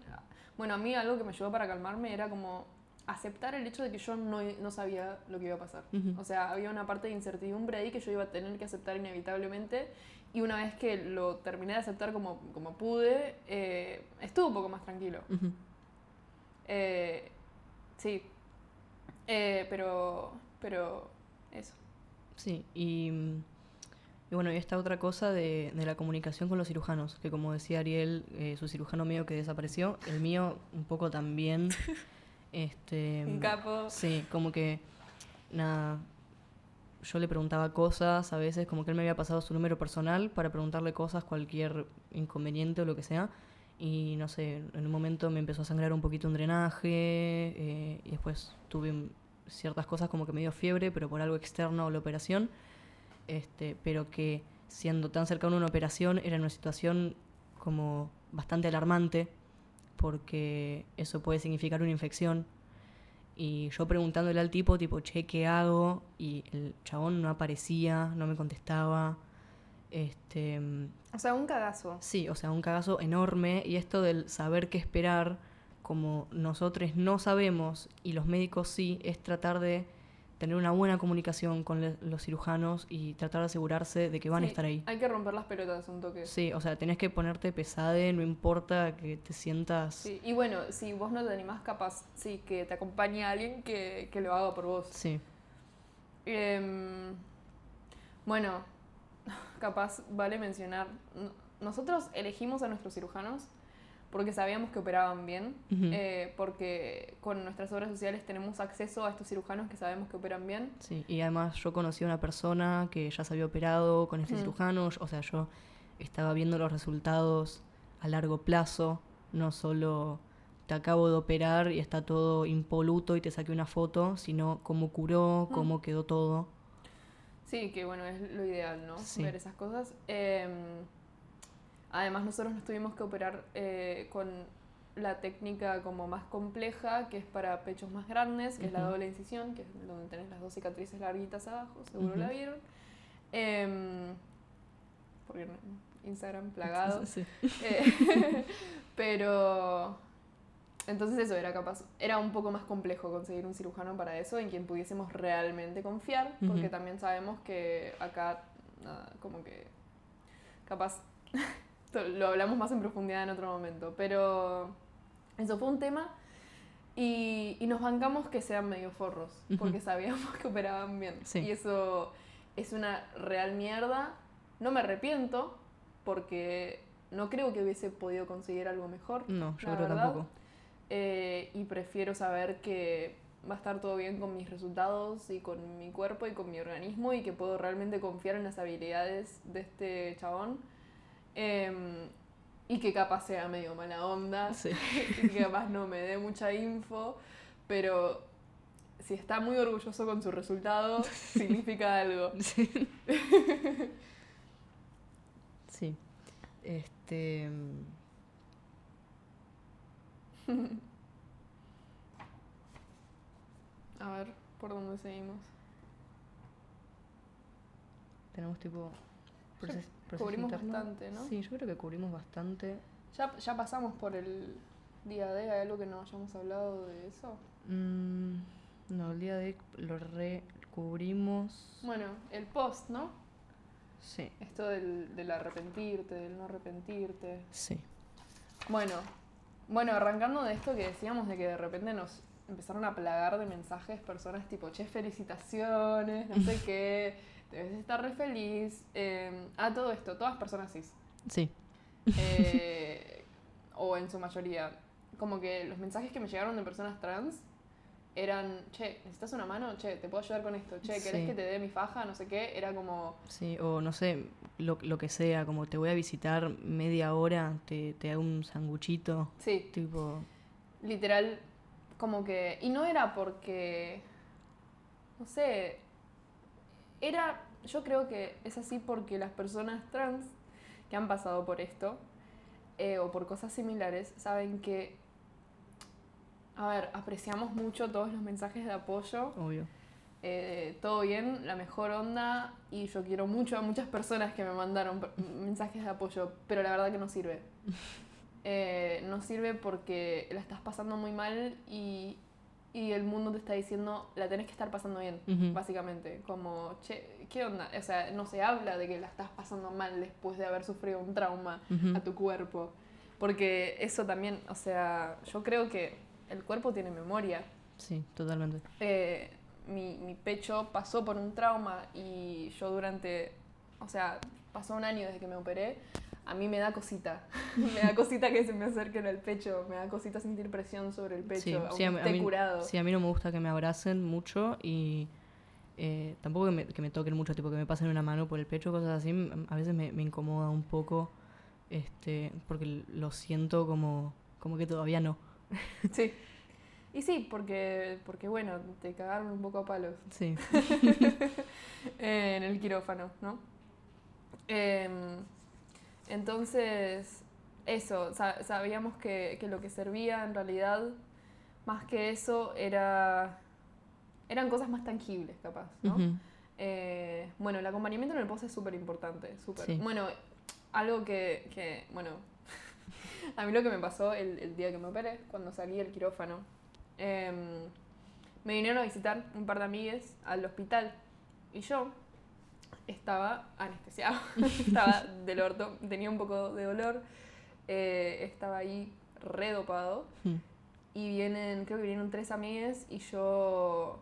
bueno, a mí algo que me ayudó para calmarme era como aceptar el hecho de que yo no, no sabía lo que iba a pasar. O sea, había una parte de incertidumbre ahí que yo iba a tener que aceptar inevitablemente. Y una vez que lo terminé de aceptar como, como pude, eh, estuve un poco más tranquilo. Eh, sí. Eh, pero, pero eso. Sí, y, y bueno, y esta otra cosa de, de la comunicación con los cirujanos, que como decía Ariel, eh, su cirujano mío que desapareció, el mío un poco también. este, Un capo. Sí, como que, nada, yo le preguntaba cosas, a veces como que él me había pasado su número personal para preguntarle cosas, cualquier inconveniente o lo que sea. Y no sé, en un momento me empezó a sangrar un poquito un drenaje eh, y después tuve ciertas cosas como que me dio fiebre, pero por algo externo a la operación. Este, pero que siendo tan cercano a una operación era una situación como bastante alarmante porque eso puede significar una infección. Y yo preguntándole al tipo, tipo, che, ¿qué hago? Y el chabón no aparecía, no me contestaba. Este, mm, O sea, un cagazo. sí, o sea, un cagazo enorme. Y esto del saber qué esperar, como nosotros no sabemos y los médicos sí, es tratar de tener una buena comunicación con los cirujanos y tratar de asegurarse de que van a estar ahí. Hay que romper las pelotas un toque. Sí, o sea, tenés que ponerte pesade, no importa que te sientas... Sí, Y bueno, si vos no te animás, capaz, sí, que te acompañe alguien que, que lo haga por vos. Sí. Em, bueno, capaz vale mencionar, nosotros elegimos a nuestros cirujanos porque sabíamos que operaban bien, Ujú. eh, porque con nuestras obras sociales tenemos acceso a estos cirujanos que sabemos que operan bien. Sí, y además yo conocí a una persona que ya se había operado con este Mm. cirujano, o sea, yo estaba viendo los resultados a largo plazo, no solo te acabo de operar y está todo impoluto y te saqué una foto, sino cómo curó, Mm. cómo quedó todo. Sí, que bueno, es lo ideal, ¿no? Sí. Ver esas cosas. Em, además, nosotros nos tuvimos que operar eh, con la técnica como más compleja, que es para pechos más grandes, que es la doble incisión, que es donde tenés las dos cicatrices larguitas abajo, seguro la vieron. Em, porque Instagram plagado. Sí. Eh, pero, entonces eso era capaz, era un poco más complejo conseguir un cirujano para eso, en quien pudiésemos realmente confiar, porque también sabemos que acá, nada, como que capaz, lo hablamos más en profundidad en otro momento, pero eso fue un tema y, y nos bancamos que sean medio forros, porque sabíamos que operaban bien. Sí. Y eso es una real mierda. No me arrepiento, porque no creo que hubiese podido conseguir algo mejor. No, yo creo verdad. tampoco. Eh, y prefiero saber que va a estar todo bien con mis resultados y con mi cuerpo y con mi organismo y que puedo realmente confiar en las habilidades de este chabón. Em, y que capaz sea medio mala onda Sí. y que capaz no me dé mucha info, pero si está muy orgulloso con su resultado, significa algo. Sí. Sí. Este. A ver, ¿por dónde seguimos? Tenemos tipo. Proces- cubrimos interno. bastante, ¿no? Sí, yo creo que cubrimos bastante. Ya, ya pasamos por el día D, ¿hay algo que no hayamos hablado de eso? Mm, no, el día de lo recubrimos. Bueno, el post, ¿no? Sí. Esto del, del arrepentirte, del no arrepentirte. Sí. Bueno, bueno, arrancando de esto que decíamos de que de repente nos empezaron a plagar de mensajes personas tipo, che, felicitaciones, no sé qué, debes estar re feliz. Eh, ah, todo esto, todas personas cis. Sí. Eh, o en su mayoría. Como que los mensajes que me llegaron de personas trans eran, che, ¿necesitas una mano? Che, ¿te puedo ayudar con esto? Che, ¿querés Sí. que te dé mi faja? No sé qué. Era como, Sí, o no sé, lo, lo que sea, como te voy a visitar media hora, te, te hago un sanguchito. sí, Tipo. literal, como que... Y no era porque, no sé, era, yo creo que es así porque las personas trans que han pasado por esto eh, o por cosas similares saben que, a ver, apreciamos mucho todos los mensajes de apoyo, Obvio. eh, todo bien, la mejor onda y yo quiero mucho a muchas personas que me mandaron mensajes de apoyo, pero la verdad que no sirve. Eh, no sirve porque la estás pasando muy mal y, y el mundo te está diciendo la tenés que estar pasando bien, Ujú. básicamente. Como, che, ¿qué onda? O sea, no se habla de que la estás pasando mal después de haber sufrido un trauma Ujú. a tu cuerpo. Porque eso también, o sea, yo creo que el cuerpo tiene memoria. Sí, totalmente. Eh, mi, mi pecho pasó por un trauma y yo durante, o sea, pasó un año desde que me operé, a mí me da cosita, me da cosita que se me acerquen al pecho, me da cosita sentir presión sobre el pecho, Sí, aunque sí, a, mí- a esté mí, curado. sí, a mí no me gusta que me abracen mucho y eh, tampoco que me, que me toquen mucho, tipo que me pasen una mano por el pecho, cosas así, a veces me, me incomoda un poco, este, porque lo siento como, como que todavía no. Sí. Y sí, porque, porque bueno, te cagaron un poco a palos. Sí, eh, en el quirófano, ¿no? Em, entonces, eso, sa- sabíamos que, que lo que servía en realidad, más que eso, era eran cosas más tangibles, capaz, ¿no? Eh, bueno, el acompañamiento en el post es súper importante, súper. Sí. Bueno, algo que, que, bueno, a mí lo que me pasó el, el día que me operé, cuando salí del quirófano, em, me vinieron a visitar un par de amigues al hospital y yo estaba anestesiado, estaba del orto, tenía un poco de dolor, eh, estaba ahí redopado Ujú. y vienen, creo que vinieron tres amigues y yo,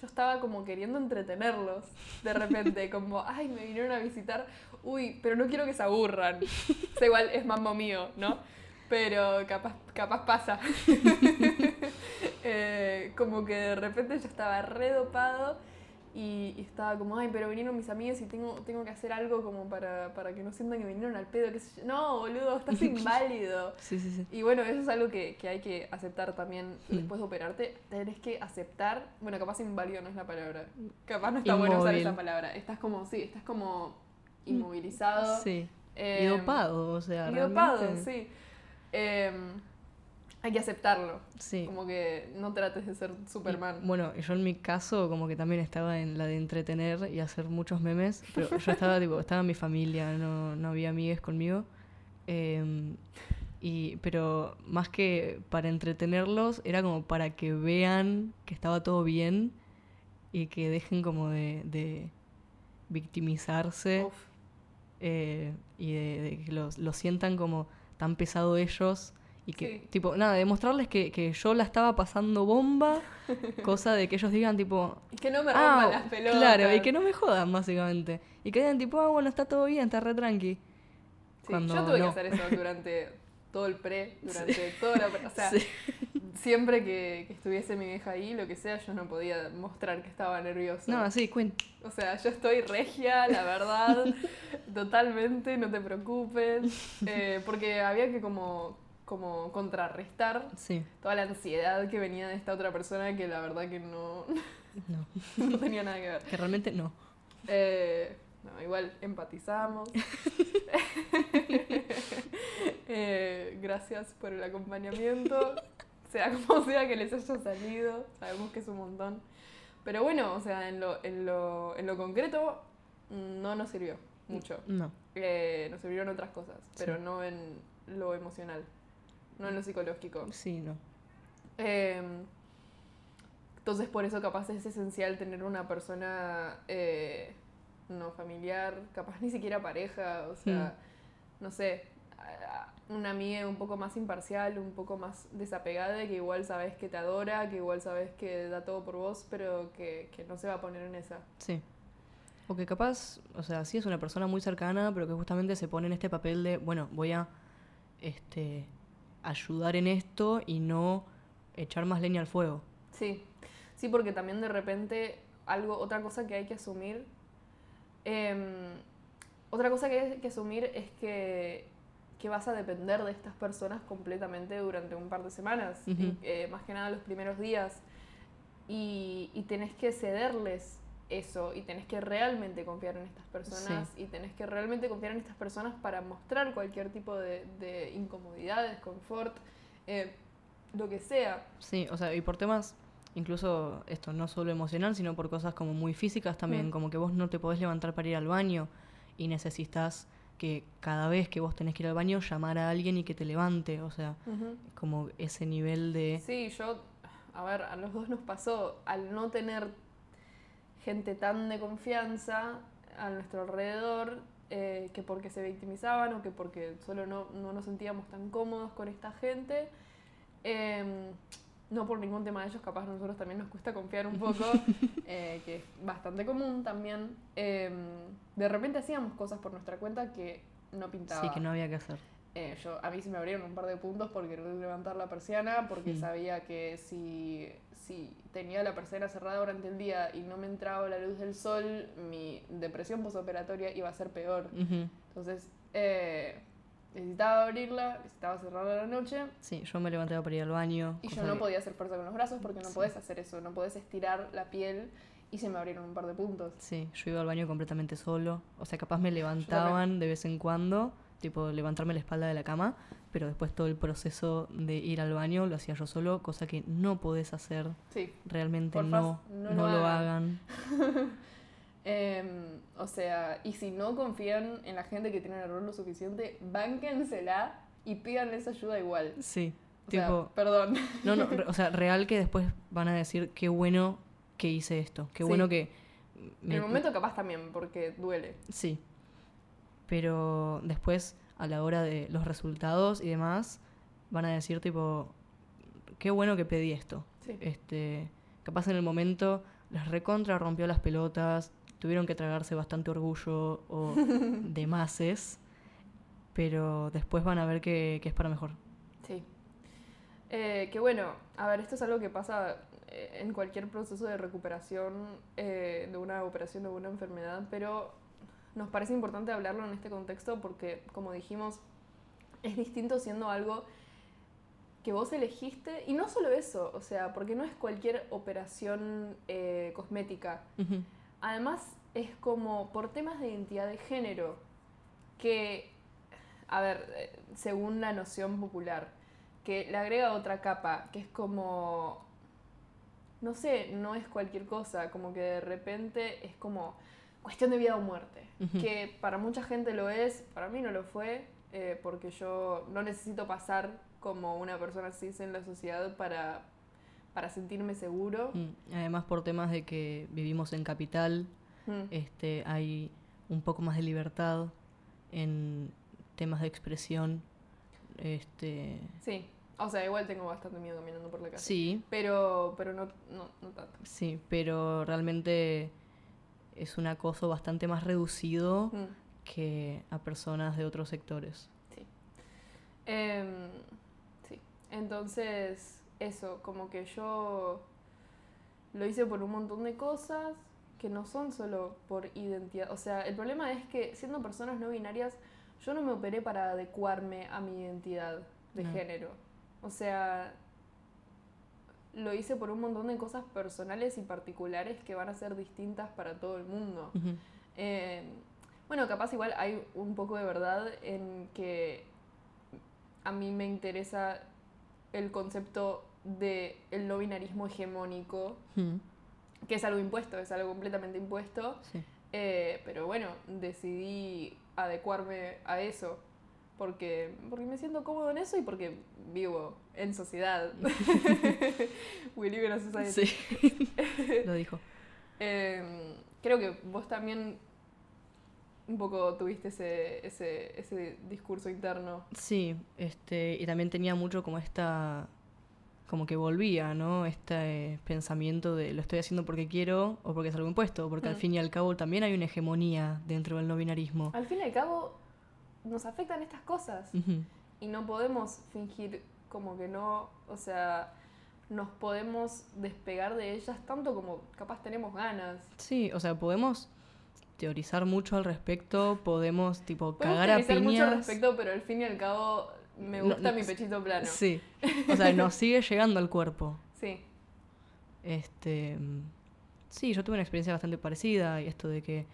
yo estaba como queriendo entretenerlos de repente, como, ay, me vinieron a visitar, uy, pero no quiero que se aburran. O sea, igual es mambo mío, ¿no? Pero capaz, capaz pasa. Eh, como que de repente yo estaba redopado y, y estaba como, ay, pero vinieron mis amigos y tengo, tengo que hacer algo como para, para que no sientan que vinieron al pedo, yo. No, boludo, estás inválido. sí, sí, sí. Y bueno, eso es algo que, que hay que aceptar también Mm. después de operarte. Tenés que aceptar, bueno, capaz inválido no es la palabra. Capaz no está bueno usar esa palabra. Estás como, sí, estás como inmovilizado. Sí. eh, y dopado, o sea, y dopado, sí. Em, hay que aceptarlo. Sí. Como que no trates de ser Superman. Y, bueno, yo en mi caso como que también estaba en la de entretener y hacer muchos memes, pero yo estaba tipo, estaba en mi familia, no, no había amigues conmigo. Em, Y, pero más que para entretenerlos, era como para que vean que estaba todo bien y que dejen como de, de victimizarse eh, y de, de que los, lo sientan como tan pesado ellos y que, Sí. tipo, nada, demostrarles que, que yo la estaba pasando bomba, cosa de que ellos digan, tipo, Y que no me rompan ah, las pelotas. claro, y que no me jodan, básicamente. Y que digan, tipo, ah, bueno, está todo bien, está re tranqui. Sí, yo tuve no. que hacer eso durante todo el pre, durante toda la... O sea, Sí. siempre que, que estuviese mi vieja ahí, lo que sea, yo no podía mostrar que estaba nerviosa. No, sí, Queen. O sea, yo estoy regia, la verdad, totalmente, no te preocupes. Eh, porque había que como, como contrarrestar Sí, toda la ansiedad que venía de esta otra persona que la verdad que no, no. no tenía nada que ver. Que realmente no. Eh, no, igual empatizamos. Eh, gracias por el acompañamiento. Sea como sea que les haya salido, sabemos que es un montón. Pero bueno, o sea, en lo, en lo, en lo concreto mm, no nos sirvió mucho. No. Eh, nos sirvieron otras cosas, pero Sí. no en lo emocional, no en lo psicológico. Sí, no. Eh, entonces por eso capaz es esencial tener una persona eh, no familiar, capaz ni siquiera pareja, o sea, no sé, una amiga un poco más imparcial, un poco más desapegada, que igual sabes que te adora, que igual sabes que da todo por vos, pero que, que no se va a poner en esa. Sí. O que capaz, o sea, sí es una persona muy cercana, pero que justamente se pone en este papel de, bueno, voy a este ayudar en esto y no echar más leña al fuego. Sí, sí, porque también de repente algo, otra cosa que hay que asumir, em, otra cosa que hay que asumir es que, que vas a depender de estas personas completamente durante un par de semanas, y, Ujú. eh, más que nada los primeros días, y, y tenés que cederles eso, y tenés que realmente confiar en estas personas, y tenés que realmente confiar en estas personas para mostrar cualquier tipo de, de incomodidad, desconfort, eh, lo que sea. Sí, o sea, y por temas, incluso esto, no solo emocional, sino por cosas como muy físicas también, Mm. como que vos no te podés levantar para ir al baño y necesitas que cada vez que vos tenés que ir al baño llamar a alguien y que te levante, o sea, Ujú. como ese nivel de... Sí, yo, a ver, a los dos nos pasó, al no tener gente tan de confianza a nuestro alrededor, eh, que porque se victimizaban o que porque solo no, no nos sentíamos tan cómodos con esta gente, em, no por ningún tema de ellos, capaz a nosotros también nos cuesta confiar un poco, eh, que es bastante común también, em, de repente hacíamos cosas por nuestra cuenta que no pintaba. Sí, que no había que hacer. Eh, yo, a mí se me abrieron un par de puntos por querer levantar la persiana, porque sabía que si, si tenía la persiana cerrada durante el día y no me entraba la luz del sol, mi depresión posoperatoria iba a ser peor. Entonces, eh, necesitaba abrirla, necesitaba cerrarla a la noche, Sí, yo me levantaba para ir al baño. y yo no que- podía hacer fuerza con los brazos porque no Sí. podés hacer eso, no podés estirar la piel, y se me abrieron un par de puntos. Sí, yo iba al baño completamente solo. O sea, capaz me levantaban de vez en cuando, tipo levantarme la espalda de la cama, pero después todo el proceso de ir al baño lo hacía yo solo, cosa que no podés hacer. Sí, Realmente no, no no, lo lo hagan. Em, o sea, y si no confían en la gente que tiene el error lo suficiente, bánquensela y pídanles ayuda igual. Sí, O sea, tipo, perdón. no, no, o sea, real que después van a decir qué bueno que hice esto, qué Sí. bueno que... En el momento capaz también, porque duele. Sí. Pero después, a la hora de los resultados y demás, van a decir tipo, qué bueno que pedí esto. Sí. Este, capaz en el momento les recontra rompió las pelotas, tuvieron que tragarse bastante orgullo o demases, pero después van a ver que, que es para mejor. Sí. Eh, que bueno, a ver, esto es algo que pasa eh, en cualquier proceso de recuperación eh, de una operación o de una enfermedad, pero nos parece importante hablarlo en este contexto porque, como dijimos, es distinto siendo algo que vos elegiste, y no solo eso, o sea, porque no es cualquier operación eh, cosmética. Además, es como por temas de identidad de género, que, a ver, eh, según la noción popular, que le agrega otra capa, que es como, no sé, no es cualquier cosa, como que de repente es como cuestión de vida o muerte. Que para mucha gente lo es, para mí no lo fue, eh, porque yo no necesito pasar como una persona cis en la sociedad para, para sentirme seguro. Mm, Además, por temas de que vivimos en capital, Mm. este, hay un poco más de libertad en temas de expresión. Este, Sí, o sea, igual tengo bastante miedo caminando por la calle. sí, Pero, pero no, no, no tanto. sí, pero realmente es un acoso bastante más reducido Mm. que a personas de otros sectores. Em, sí, entonces eso, como que yo lo hice por un montón de cosas que no son solo por identidad. O sea, el problema es que siendo personas no binarias, yo no me operé para adecuarme a mi identidad de No. género. O sea, lo hice por un montón de cosas personales y particulares que van a ser distintas para todo el mundo. Eh, bueno, capaz igual hay un poco de verdad en que a mí me interesa el concepto de el no binarismo hegemónico, que es algo impuesto, es algo completamente impuesto, sí. eh, pero bueno, decidí adecuarme a eso. Porque, porque me siento cómodo en eso y porque vivo en sociedad. We live in a society. Sí, lo dijo. Eh, creo que vos también un poco tuviste ese, ese, ese discurso interno. Sí, este, y también tenía mucho como esta, como que volvía, ¿no? Este eh, pensamiento de lo estoy haciendo porque quiero o porque es algo impuesto, porque al Mm. fin y al cabo también hay una hegemonía dentro del no binarismo. Al fin y al cabo, nos afectan estas cosas y no podemos fingir como que no, o sea, nos podemos despegar de ellas tanto como capaz tenemos ganas. Sí, o sea, podemos teorizar mucho al respecto, podemos tipo Podemos cagar a teorizar mucho al piñas. respecto, pero al fin y al cabo me gusta no, mi pechito plano. Sí, o sea, nos sigue llegando al cuerpo. Sí. Este, mm, sí, yo tuve una experiencia bastante parecida y esto de que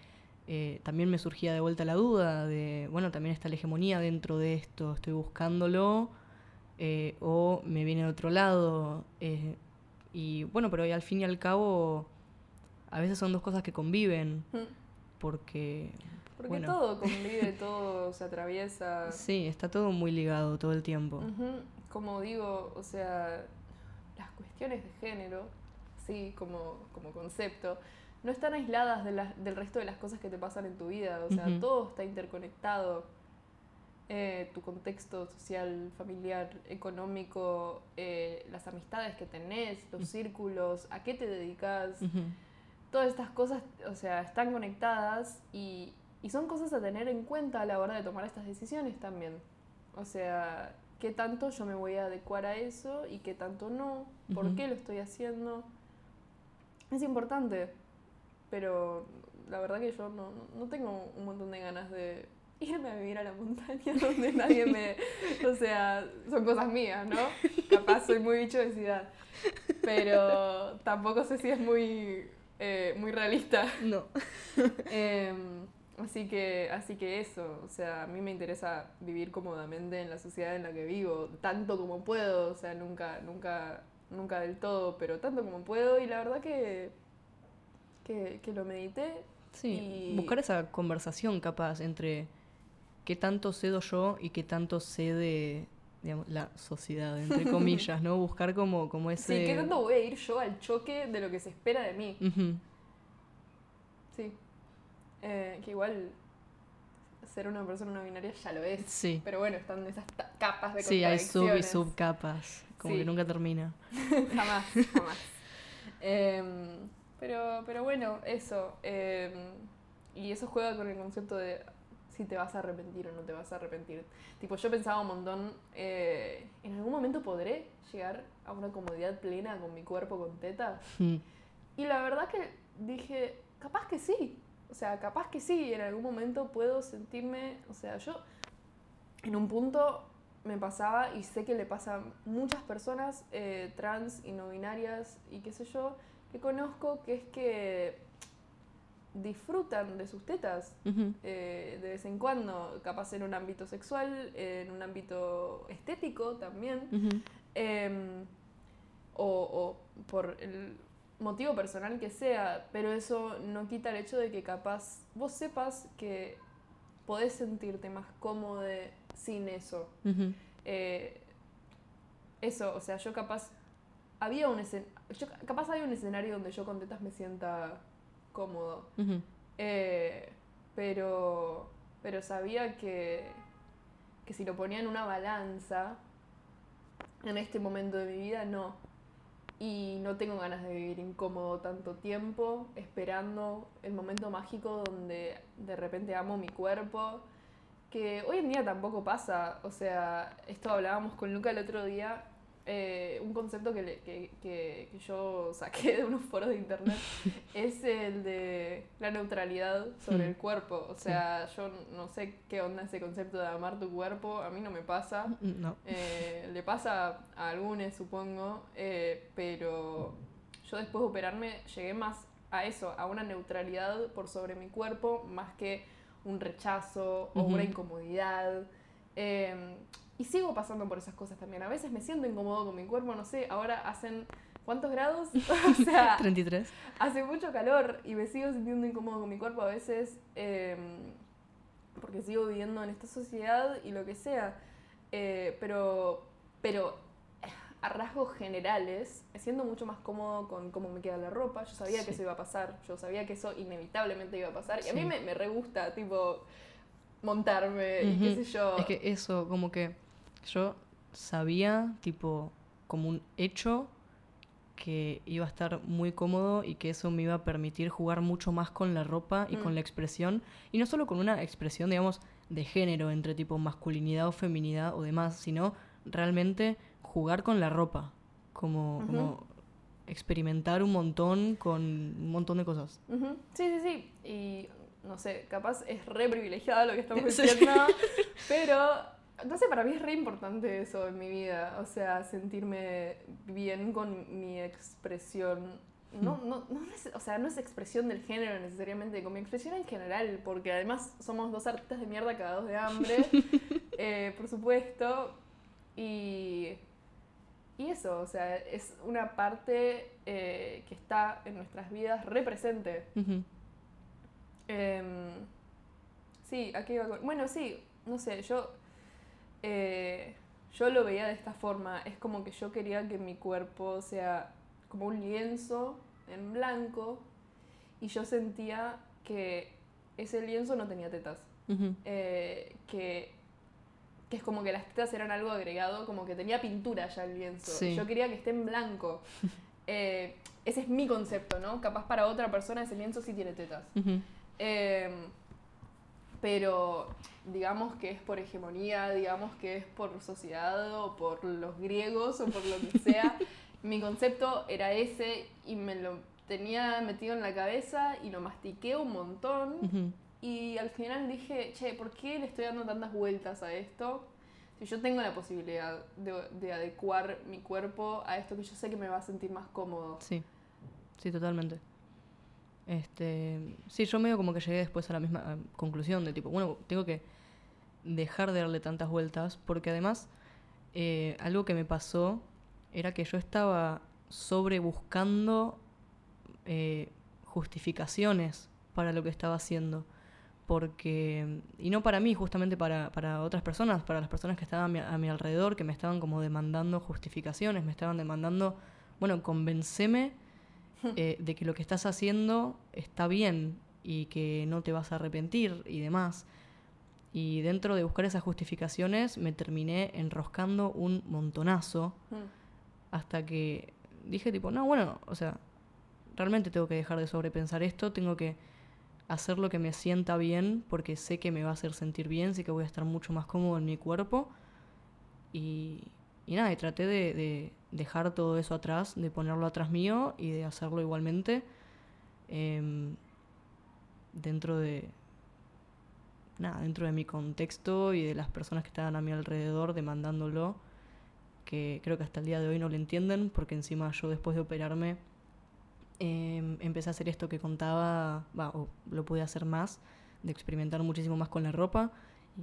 eh, también me surgía de vuelta la duda de, bueno, también está la hegemonía dentro de esto, estoy buscándolo eh, o me viene de otro lado. eh, y bueno, pero al fin y al cabo, a veces son dos cosas que conviven Mm. porque, Porque bueno, todo convive, todo se atraviesa. sí, está todo muy ligado todo el tiempo. Como digo, o sea, las cuestiones de género, sí, como, como concepto, no están aisladas de del resto de las cosas que te pasan en tu vida. O sea, todo está interconectado. Eh, tu contexto social, familiar, económico, eh, las amistades que tenés, los círculos, a qué te dedicas todas estas cosas, o sea, están conectadas y, y son cosas a tener en cuenta a la hora de tomar estas decisiones también. O sea, qué tanto yo me voy a adecuar a eso y qué tanto no, por qué lo estoy haciendo. Es importante, pero la verdad que yo no, no tengo un montón de ganas de irme a vivir a la montaña donde nadie me... O sea, son cosas mías, ¿no? Capaz soy muy bicho de ciudad, pero tampoco sé si es muy, eh, muy realista. No. Em, así, que, así que eso, o sea, a mí me interesa vivir cómodamente en la sociedad en la que vivo, tanto como puedo, o sea, nunca, nunca, nunca del todo, pero tanto como puedo y la verdad que, que, que lo medité. Sí, Y- buscar esa conversación capaz entre qué tanto cedo yo y qué tanto cede digamos, la sociedad, entre comillas, ¿no? Buscar como, como ese... Sí, ¿qué tanto voy a ir yo al choque de lo que se espera de mí? Sí. Eh, que igual ser una persona no binaria ya lo es. Sí, Pero bueno, están esas capas de sí, hay sub y subcapas, como Sí. que nunca termina. jamás, jamás. Em, pero, pero bueno, eso. em, y eso juega con el concepto de si te vas a arrepentir o no te vas a arrepentir. Tipo, yo pensaba un montón, eh, ¿en algún momento podré llegar a una comodidad plena con mi cuerpo con teta? Mm, Y la verdad que dije, capaz que sí. O sea, capaz que sí, en algún momento puedo sentirme, o sea, yo en un punto me pasaba y sé que le pasa a muchas personas eh, trans y no binarias y qué sé yo, que conozco, que es que disfrutan de sus tetas eh, de vez en cuando, capaz en un ámbito sexual, en un ámbito estético también. Em, o, o por el motivo personal que sea, pero eso no quita el hecho de que capaz vos sepas que podés sentirte más cómodo sin eso. Eh, eso, o sea, yo capaz había un yo, capaz había un escenario donde yo con tetas me sienta cómodo. Eh, pero pero sabía que que si lo ponía en una balanza en este momento de mi vida no. Y no tengo ganas de vivir incómodo tanto tiempo esperando el momento mágico donde de repente amo mi cuerpo, que hoy en día tampoco pasa, o sea, esto hablábamos con Luca el otro día eh, un concepto que, que, que, yo saqué de unos foros de internet es el de la neutralidad sobre hmm. el cuerpo. O sea, yo no sé qué onda ese concepto de amar tu cuerpo, a mí no me pasa. Mm, no. Eh, le pasa a algunos, supongo, eh, pero yo después de operarme llegué más a eso, a una neutralidad por sobre mi cuerpo, más que un rechazo o una incomodidad. Y sigo pasando por esas cosas también. A veces me siento incómodo con mi cuerpo, no sé, ahora hacen ¿cuántos grados? o sea, 33. Hace mucho calor y me sigo sintiendo incómodo con mi cuerpo a veces em, porque sigo viviendo en esta sociedad y lo que sea. Eh, pero, pero a rasgos generales, me siento mucho más cómodo con cómo me queda la ropa. Yo sabía que eso iba a pasar, yo sabía que eso inevitablemente iba a pasar. Y a mí me, me re gusta, tipo, montarme y qué sé yo. Es que eso, como que yo sabía, tipo, como un hecho, que iba a estar muy cómodo y que eso me iba a permitir jugar mucho más con la ropa y con mm. la expresión. Y no solo con una expresión, digamos, de género, entre tipo masculinidad o feminidad o demás, sino realmente jugar con la ropa. Como, como experimentar un montón con un montón de cosas. Sí, sí, sí. Y no sé, capaz es re privilegiado lo que estamos diciendo, pero entonces para mí es re importante eso en mi vida, o sea, sentirme bien con mi expresión. No, hmm. no, no es, o sea, no es expresión del género necesariamente, con mi expresión en general, porque además somos dos artistas de mierda cagados de hambre, eh, por supuesto, y, y eso, o sea, es una parte eh, que está en nuestras vidas represente. Em, sí, aquí iba con... Bueno, sí, no sé, yo eh, yo lo veía de esta forma. Es como que yo quería que mi cuerpo sea como un lienzo en blanco y yo sentía que ese lienzo no tenía tetas. Eh, que, es como que las tetas eran algo agregado, como que tenía pintura ya el lienzo. Yo quería que esté en blanco. Eh, ese es mi concepto, ¿no? Capaz para otra persona ese lienzo sí tiene tetas pero digamos que es por hegemonía, digamos que es por sociedad o por los griegos o por lo que sea. Mi concepto era ese y me lo tenía metido en la cabeza y lo mastiqué un montón. Y al final dije, che, ¿por qué le estoy dando tantas vueltas a esto? Si yo tengo la posibilidad de, de adecuar mi cuerpo a esto que yo sé que me va a sentir más cómodo. Sí, sí, totalmente. Este, sí, yo medio como que llegué después a la misma conclusión de tipo, bueno, tengo que dejar de darle tantas vueltas, porque además eh, algo que me pasó era que yo estaba sobrebuscando eh, justificaciones para lo que estaba haciendo. Porque, y no para mí, justamente para, para otras personas, para las personas que estaban a mi, a mi alrededor, que me estaban como demandando justificaciones, me estaban demandando, bueno, convenceme eh, de que lo que estás haciendo está bien y que no te vas a arrepentir y demás. Y dentro de buscar esas justificaciones me terminé enroscando un montonazo mm. hasta que dije tipo, no, bueno, o sea, realmente tengo que dejar de sobrepensar esto, tengo que hacer lo que me sienta bien porque sé que me va a hacer sentir bien, sé que voy a estar mucho más cómodo en mi cuerpo. Y, y nada, y traté de, dejar todo eso atrás, de ponerlo atrás mío y de hacerlo igualmente em, dentro de nada, dentro de mi contexto y de las personas que estaban a mi alrededor demandándolo, que creo que hasta el día de hoy no lo entienden, porque encima yo después de operarme em, empecé a hacer esto que contaba, o lo pude hacer más, de experimentar muchísimo más con la ropa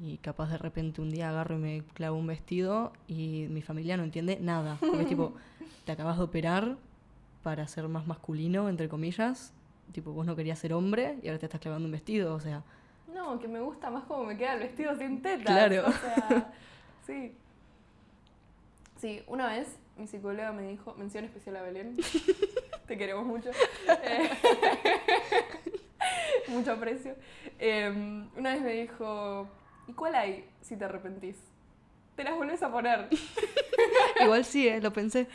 y capaz de repente un día agarro y me clavo un vestido y mi familia no entiende nada. Porque es tipo, te acabas de operar, para ser más masculino, entre comillas. Tipo, vos no querías ser hombre y ahora te estás clavando un vestido, o sea. No, que me gusta más cómo me queda el vestido sin tetas. Claro. O sea, sí. Sí, una vez mi psicóloga me dijo, mención especial a Belén, te queremos mucho. Eh, mucho aprecio. Eh, una vez me dijo, ¿y cuál hay si te arrepentís? Te las vuelves a poner. Igual sí, eh, lo pensé.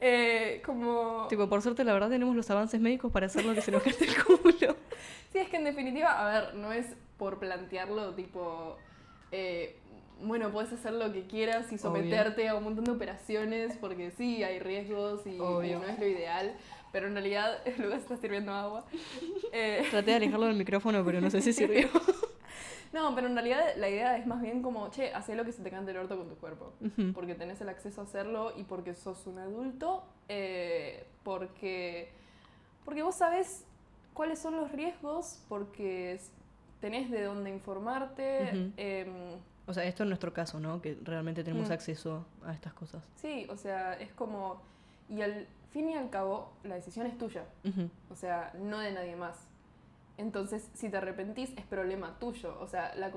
Eh, como... Tipo, por suerte, la verdad, tenemos los avances médicos para hacer lo que se nos gaste el culo. Sí, es que en definitiva, a ver, no es por plantearlo tipo, eh, bueno, puedes hacer lo que quieras y someterte a un montón de operaciones porque sí, hay riesgos y, no es lo ideal, pero en realidad Lucas está sirviendo agua. Eh, Traté de alejarlo del micrófono, pero no sé si sirvió. No, pero en realidad la idea es más bien como, che, haz lo que se te cante el orto con tu cuerpo. Porque tenés el acceso a hacerlo y porque sos un adulto, eh, porque, porque vos sabés cuáles son los riesgos, porque tenés de dónde informarte. Em, O sea, esto en nuestro caso, ¿no? Que realmente tenemos Mm. acceso a estas cosas. sí, o sea, es como... Y al fin y al cabo, la decisión es tuya, o sea, no de nadie más. Entonces, si te arrepentís, es problema tuyo. O sea, la,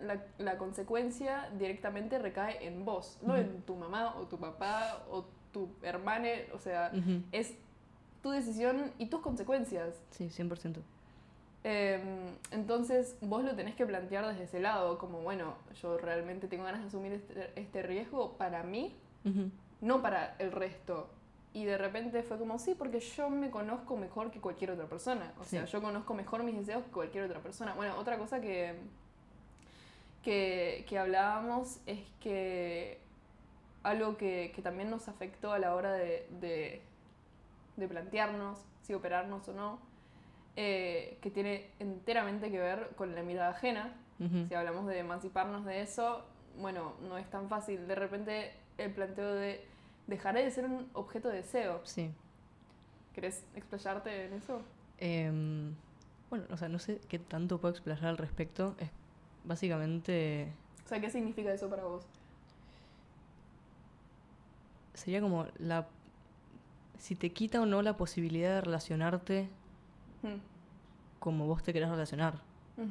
la, la consecuencia directamente recae en vos, no en tu mamá o tu papá o tu hermana. O sea, es tu decisión y tus consecuencias. Sí, 100%. Em, entonces vos lo tenés que plantear desde ese lado, como bueno, yo realmente tengo ganas de asumir este, este riesgo para mí, no para el resto. Y de repente fue como, sí, porque yo me conozco mejor que cualquier otra persona. O sea, yo conozco mejor mis deseos que cualquier otra persona. Bueno, otra cosa que, que, que hablábamos es que algo que, que también nos afectó a la hora de, de, de plantearnos si operarnos o no, eh, que tiene enteramente que ver con la mirada ajena. Si hablamos de emanciparnos de eso, bueno, no es tan fácil. De repente el planteo de dejaré de ser un objeto de deseo. Sí. ¿Querés explayarte en eso? Em, bueno, o sea, no sé qué tanto puedo explayar al respecto. Es básicamente. O sea, ¿qué significa eso para vos? Sería como la. Si te quita o no la posibilidad de relacionarte Hmm. como vos te querés relacionar. O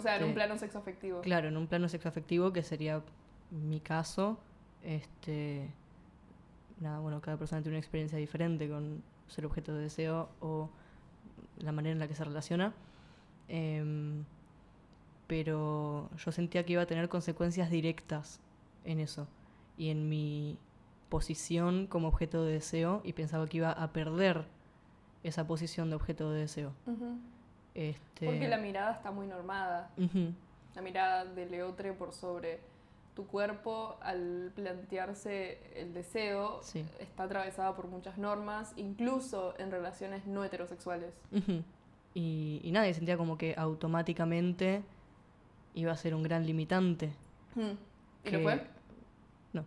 sea, en un Este, plano sexoafectivo. Claro, en un plano sexoafectivo, que sería mi caso. Este. Nada, bueno, cada persona tiene una experiencia diferente con ser objeto de deseo o la manera en la que se relaciona. Em, pero yo sentía que iba a tener consecuencias directas en eso y en mi posición como objeto de deseo y pensaba que iba a perder esa posición de objeto de deseo. Este, Porque la mirada está muy normada. La mirada de Leotre por sobre tu cuerpo al plantearse el deseo Sí. está atravesada por muchas normas, incluso en relaciones no heterosexuales. Y, y sentía como que automáticamente iba a ser un gran limitante. ¿Y Que- lo fue? No.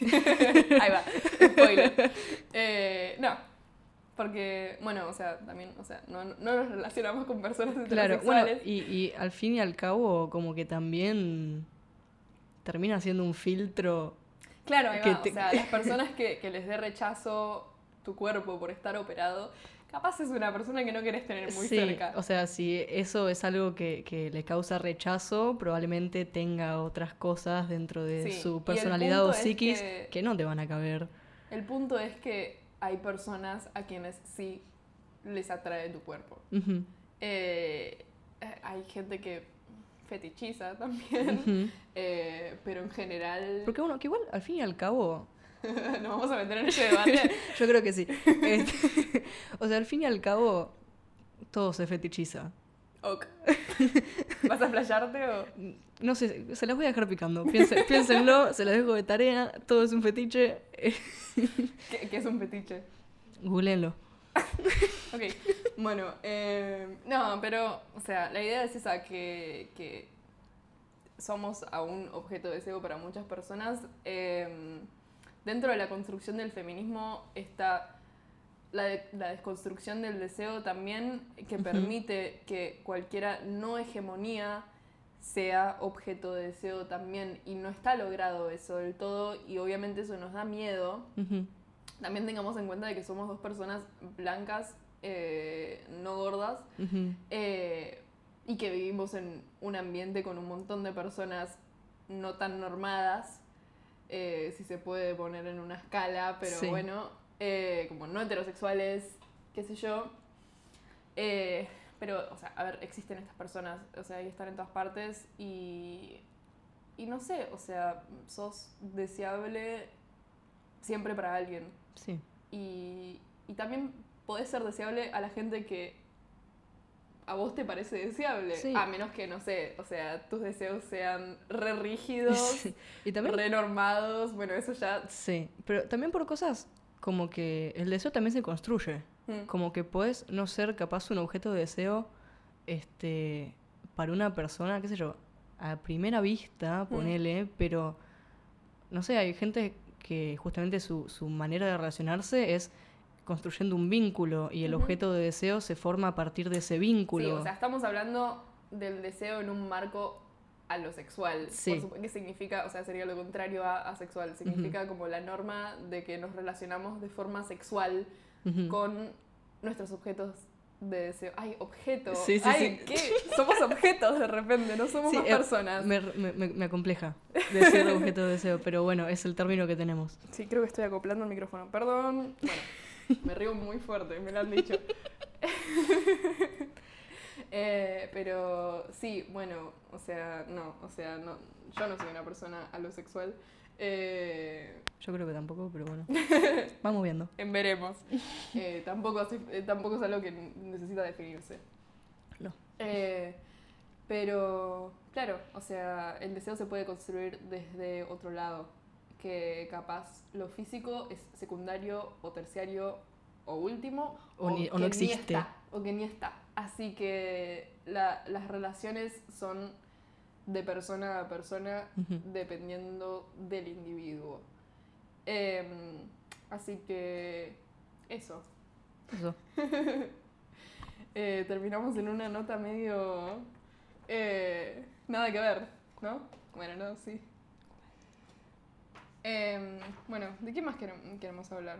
Ahí va, spoiler. Eh, no, porque, bueno, o sea, también, o sea, no, no nos relacionamos con personas Claro, bueno, heterosexuales. y, y al fin y al cabo, como que también termina siendo un filtro. Claro, ahí que va, te- o sea, las personas que, que les dé rechazo tu cuerpo por estar operado, capaz es una persona que no querés tener muy sí, cerca. o sea, si eso es algo que, que le causa rechazo, probablemente tenga otras cosas dentro de Sí, su personalidad o es psiquis que- que... no te van a caber. El punto es que hay personas a quienes sí les atrae tu cuerpo. Eh, hay gente que fetichiza también, eh, pero en general... Porque bueno, que igual al fin y al cabo, Nos vamos a meter en ese debate. yo creo que sí. Este, o sea, al fin y al cabo, todo se fetichiza. Ok. ¿Vas a playarte o...? No sé, se las voy a dejar picando. Piénsenlo, se las dejo de tarea, todo es un fetiche. ¿Qué, qué es un fetiche? Googleenlo. Ok, bueno, eh, no, pero, o sea, la idea es esa, que, que somos aún objeto de deseo para muchas personas. Eh, dentro de la construcción del feminismo está la, de- la desconstrucción del deseo también, que permite que cualquiera no hegemonía sea objeto de deseo también, y no está logrado eso del todo, y obviamente eso nos da miedo, también tengamos en cuenta de que somos dos personas blancas, eh, no gordas, eh, y que vivimos en un ambiente con un montón de personas no tan normadas, eh, si se puede poner en una escala, pero Sí. bueno, como no heterosexuales, qué sé yo. Pero, o sea, a ver, existen estas personas, o sea, y están en todas partes y, y no sé, o sea, sos deseable siempre para alguien. Sí. Y, y también podés ser deseable a la gente que a vos te parece deseable. Sí. A menos que, no sé, o sea, tus deseos sean re rígidos, Sí. Y también re normados. Bueno, eso ya. Sí, pero también por cosas como que el deseo también se construye. mm, Como que puedes no ser capaz un objeto de deseo este, para una persona, qué sé yo, a primera vista, ponele, pero no sé, hay gente que justamente su, su manera de relacionarse es construyendo un vínculo y el objeto de deseo se forma a partir de ese vínculo. Sí, o sea, estamos hablando del deseo en un marco a lo sexual. Sí. Por que significa, o sea, sería lo contrario a asexual. Significa como la norma de que nos relacionamos de forma sexual con nuestros objetos de deseo. Ay. Sí, sí, Ay, sí. ¿qué? Somos objetos de repente, no somos más eh, personas. Me, me- me- me acompleja decir objeto de deseo, pero bueno, es el término que tenemos. Sí, creo que estoy acoplando el micrófono. Perdón. Bueno, me río muy fuerte, me lo han dicho. Eh, pero sí, bueno, o sea, no, o sea, no, yo no soy una persona alosexual. Eh, Yo creo que tampoco, pero bueno. Vamos viendo. en veremos. Eh, tampoco, eh, tampoco es algo que necesita definirse. No. Eh, pero, claro, o sea, el deseo se puede construir desde otro lado, que capaz lo físico es secundario o terciario o último, O ni- o que no existe. está, o que ni está. Así que la- las relaciones son de persona a persona dependiendo del individuo. Em, así que eso. Eso. Eh, terminamos en una nota medio... eh, nada que ver, ¿no? Bueno, no, sí. Em, bueno, ¿de qué más querem- queremos hablar?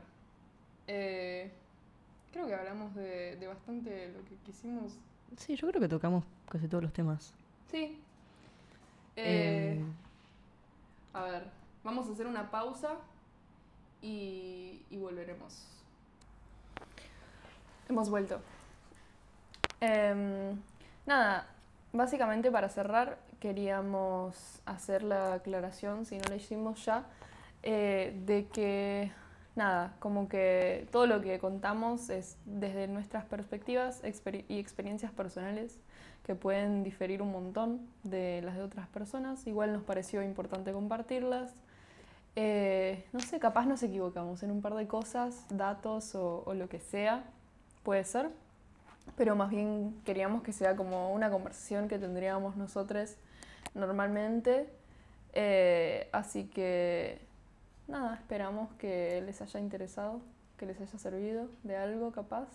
Eh, creo que hablamos de, de bastante lo que quisimos. Sí, yo creo que tocamos casi todos los temas. Sí. Eh, Em, A ver, vamos a hacer una pausa y, y volveremos. Hemos vuelto. Em, nada, básicamente para cerrar queríamos hacer la aclaración, si no la hicimos ya, eh, de que, nada, como que todo lo que contamos es desde nuestras perspectivas y experiencias personales que pueden diferir un montón de las de otras personas. Igual nos pareció importante compartirlas. Eh, no sé, capaz nos equivocamos en un par de cosas, datos o, o lo que sea, puede ser. Pero más bien queríamos que sea como una conversación que tendríamos nosotros normalmente. Eh, así que nada, esperamos que les haya interesado, que les haya servido de algo capaz.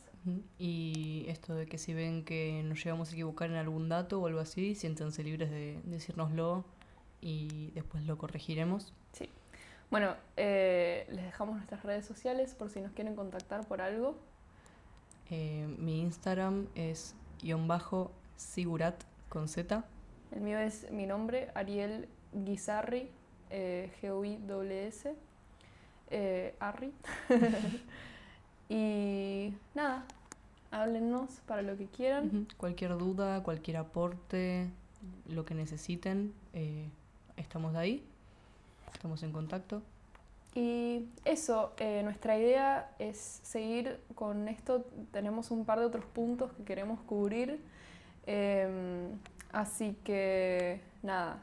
Y esto de que si ven que nos llegamos a equivocar en algún dato o algo así, siéntanse libres de decírnoslo y después lo corregiremos. Sí. Bueno, eh, les dejamos nuestras redes sociales por si nos quieren contactar por algo. Eh, mi Instagram es guion bajo sigurat con Z. El mío es mi nombre, Ariel Guizarri, eh, G-U-I-S, eh, Arri. y nada, háblennos para lo que quieran. Ujú. Cualquier duda, cualquier aporte, lo que necesiten, eh, estamos ahí. Estamos en contacto. Y eso, eh, nuestra idea es seguir con esto. Tenemos un par de otros puntos que queremos cubrir. Em, así que nada,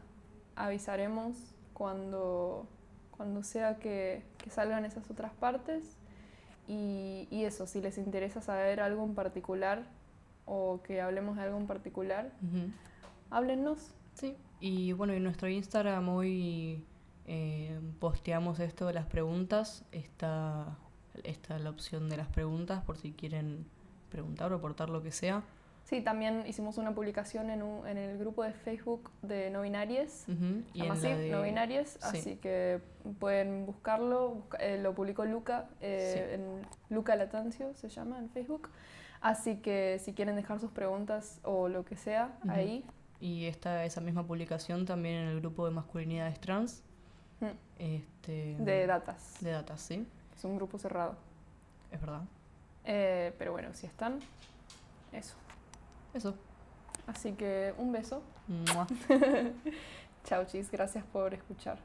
avisaremos cuando, cuando sea que, que salgan esas otras partes. Y, y eso, si les interesa saber algo en particular o que hablemos de algo en particular, Ujú. háblennos. Sí. Y bueno, en nuestro Instagram hoy eh, posteamos esto de las preguntas. Está, está la opción de las preguntas por si quieren preguntar o aportar lo que sea. Sí, también hicimos una publicación en, un- en el grupo de Facebook de no binarias. Y en la de... no binarias, sí. así que pueden buscarlo, busca- eh, lo publicó Luca, eh, en Luca Latancio se llama en Facebook, así que si quieren dejar sus preguntas o lo que sea ahí, Y está esa misma publicación también en el grupo de masculinidades trans. Mm. Este, de datas, de datas, sí, es un grupo cerrado. es verdad. Eh, pero bueno, si están, eso. Eso. Así que un beso. Chau, chis, gracias por escuchar.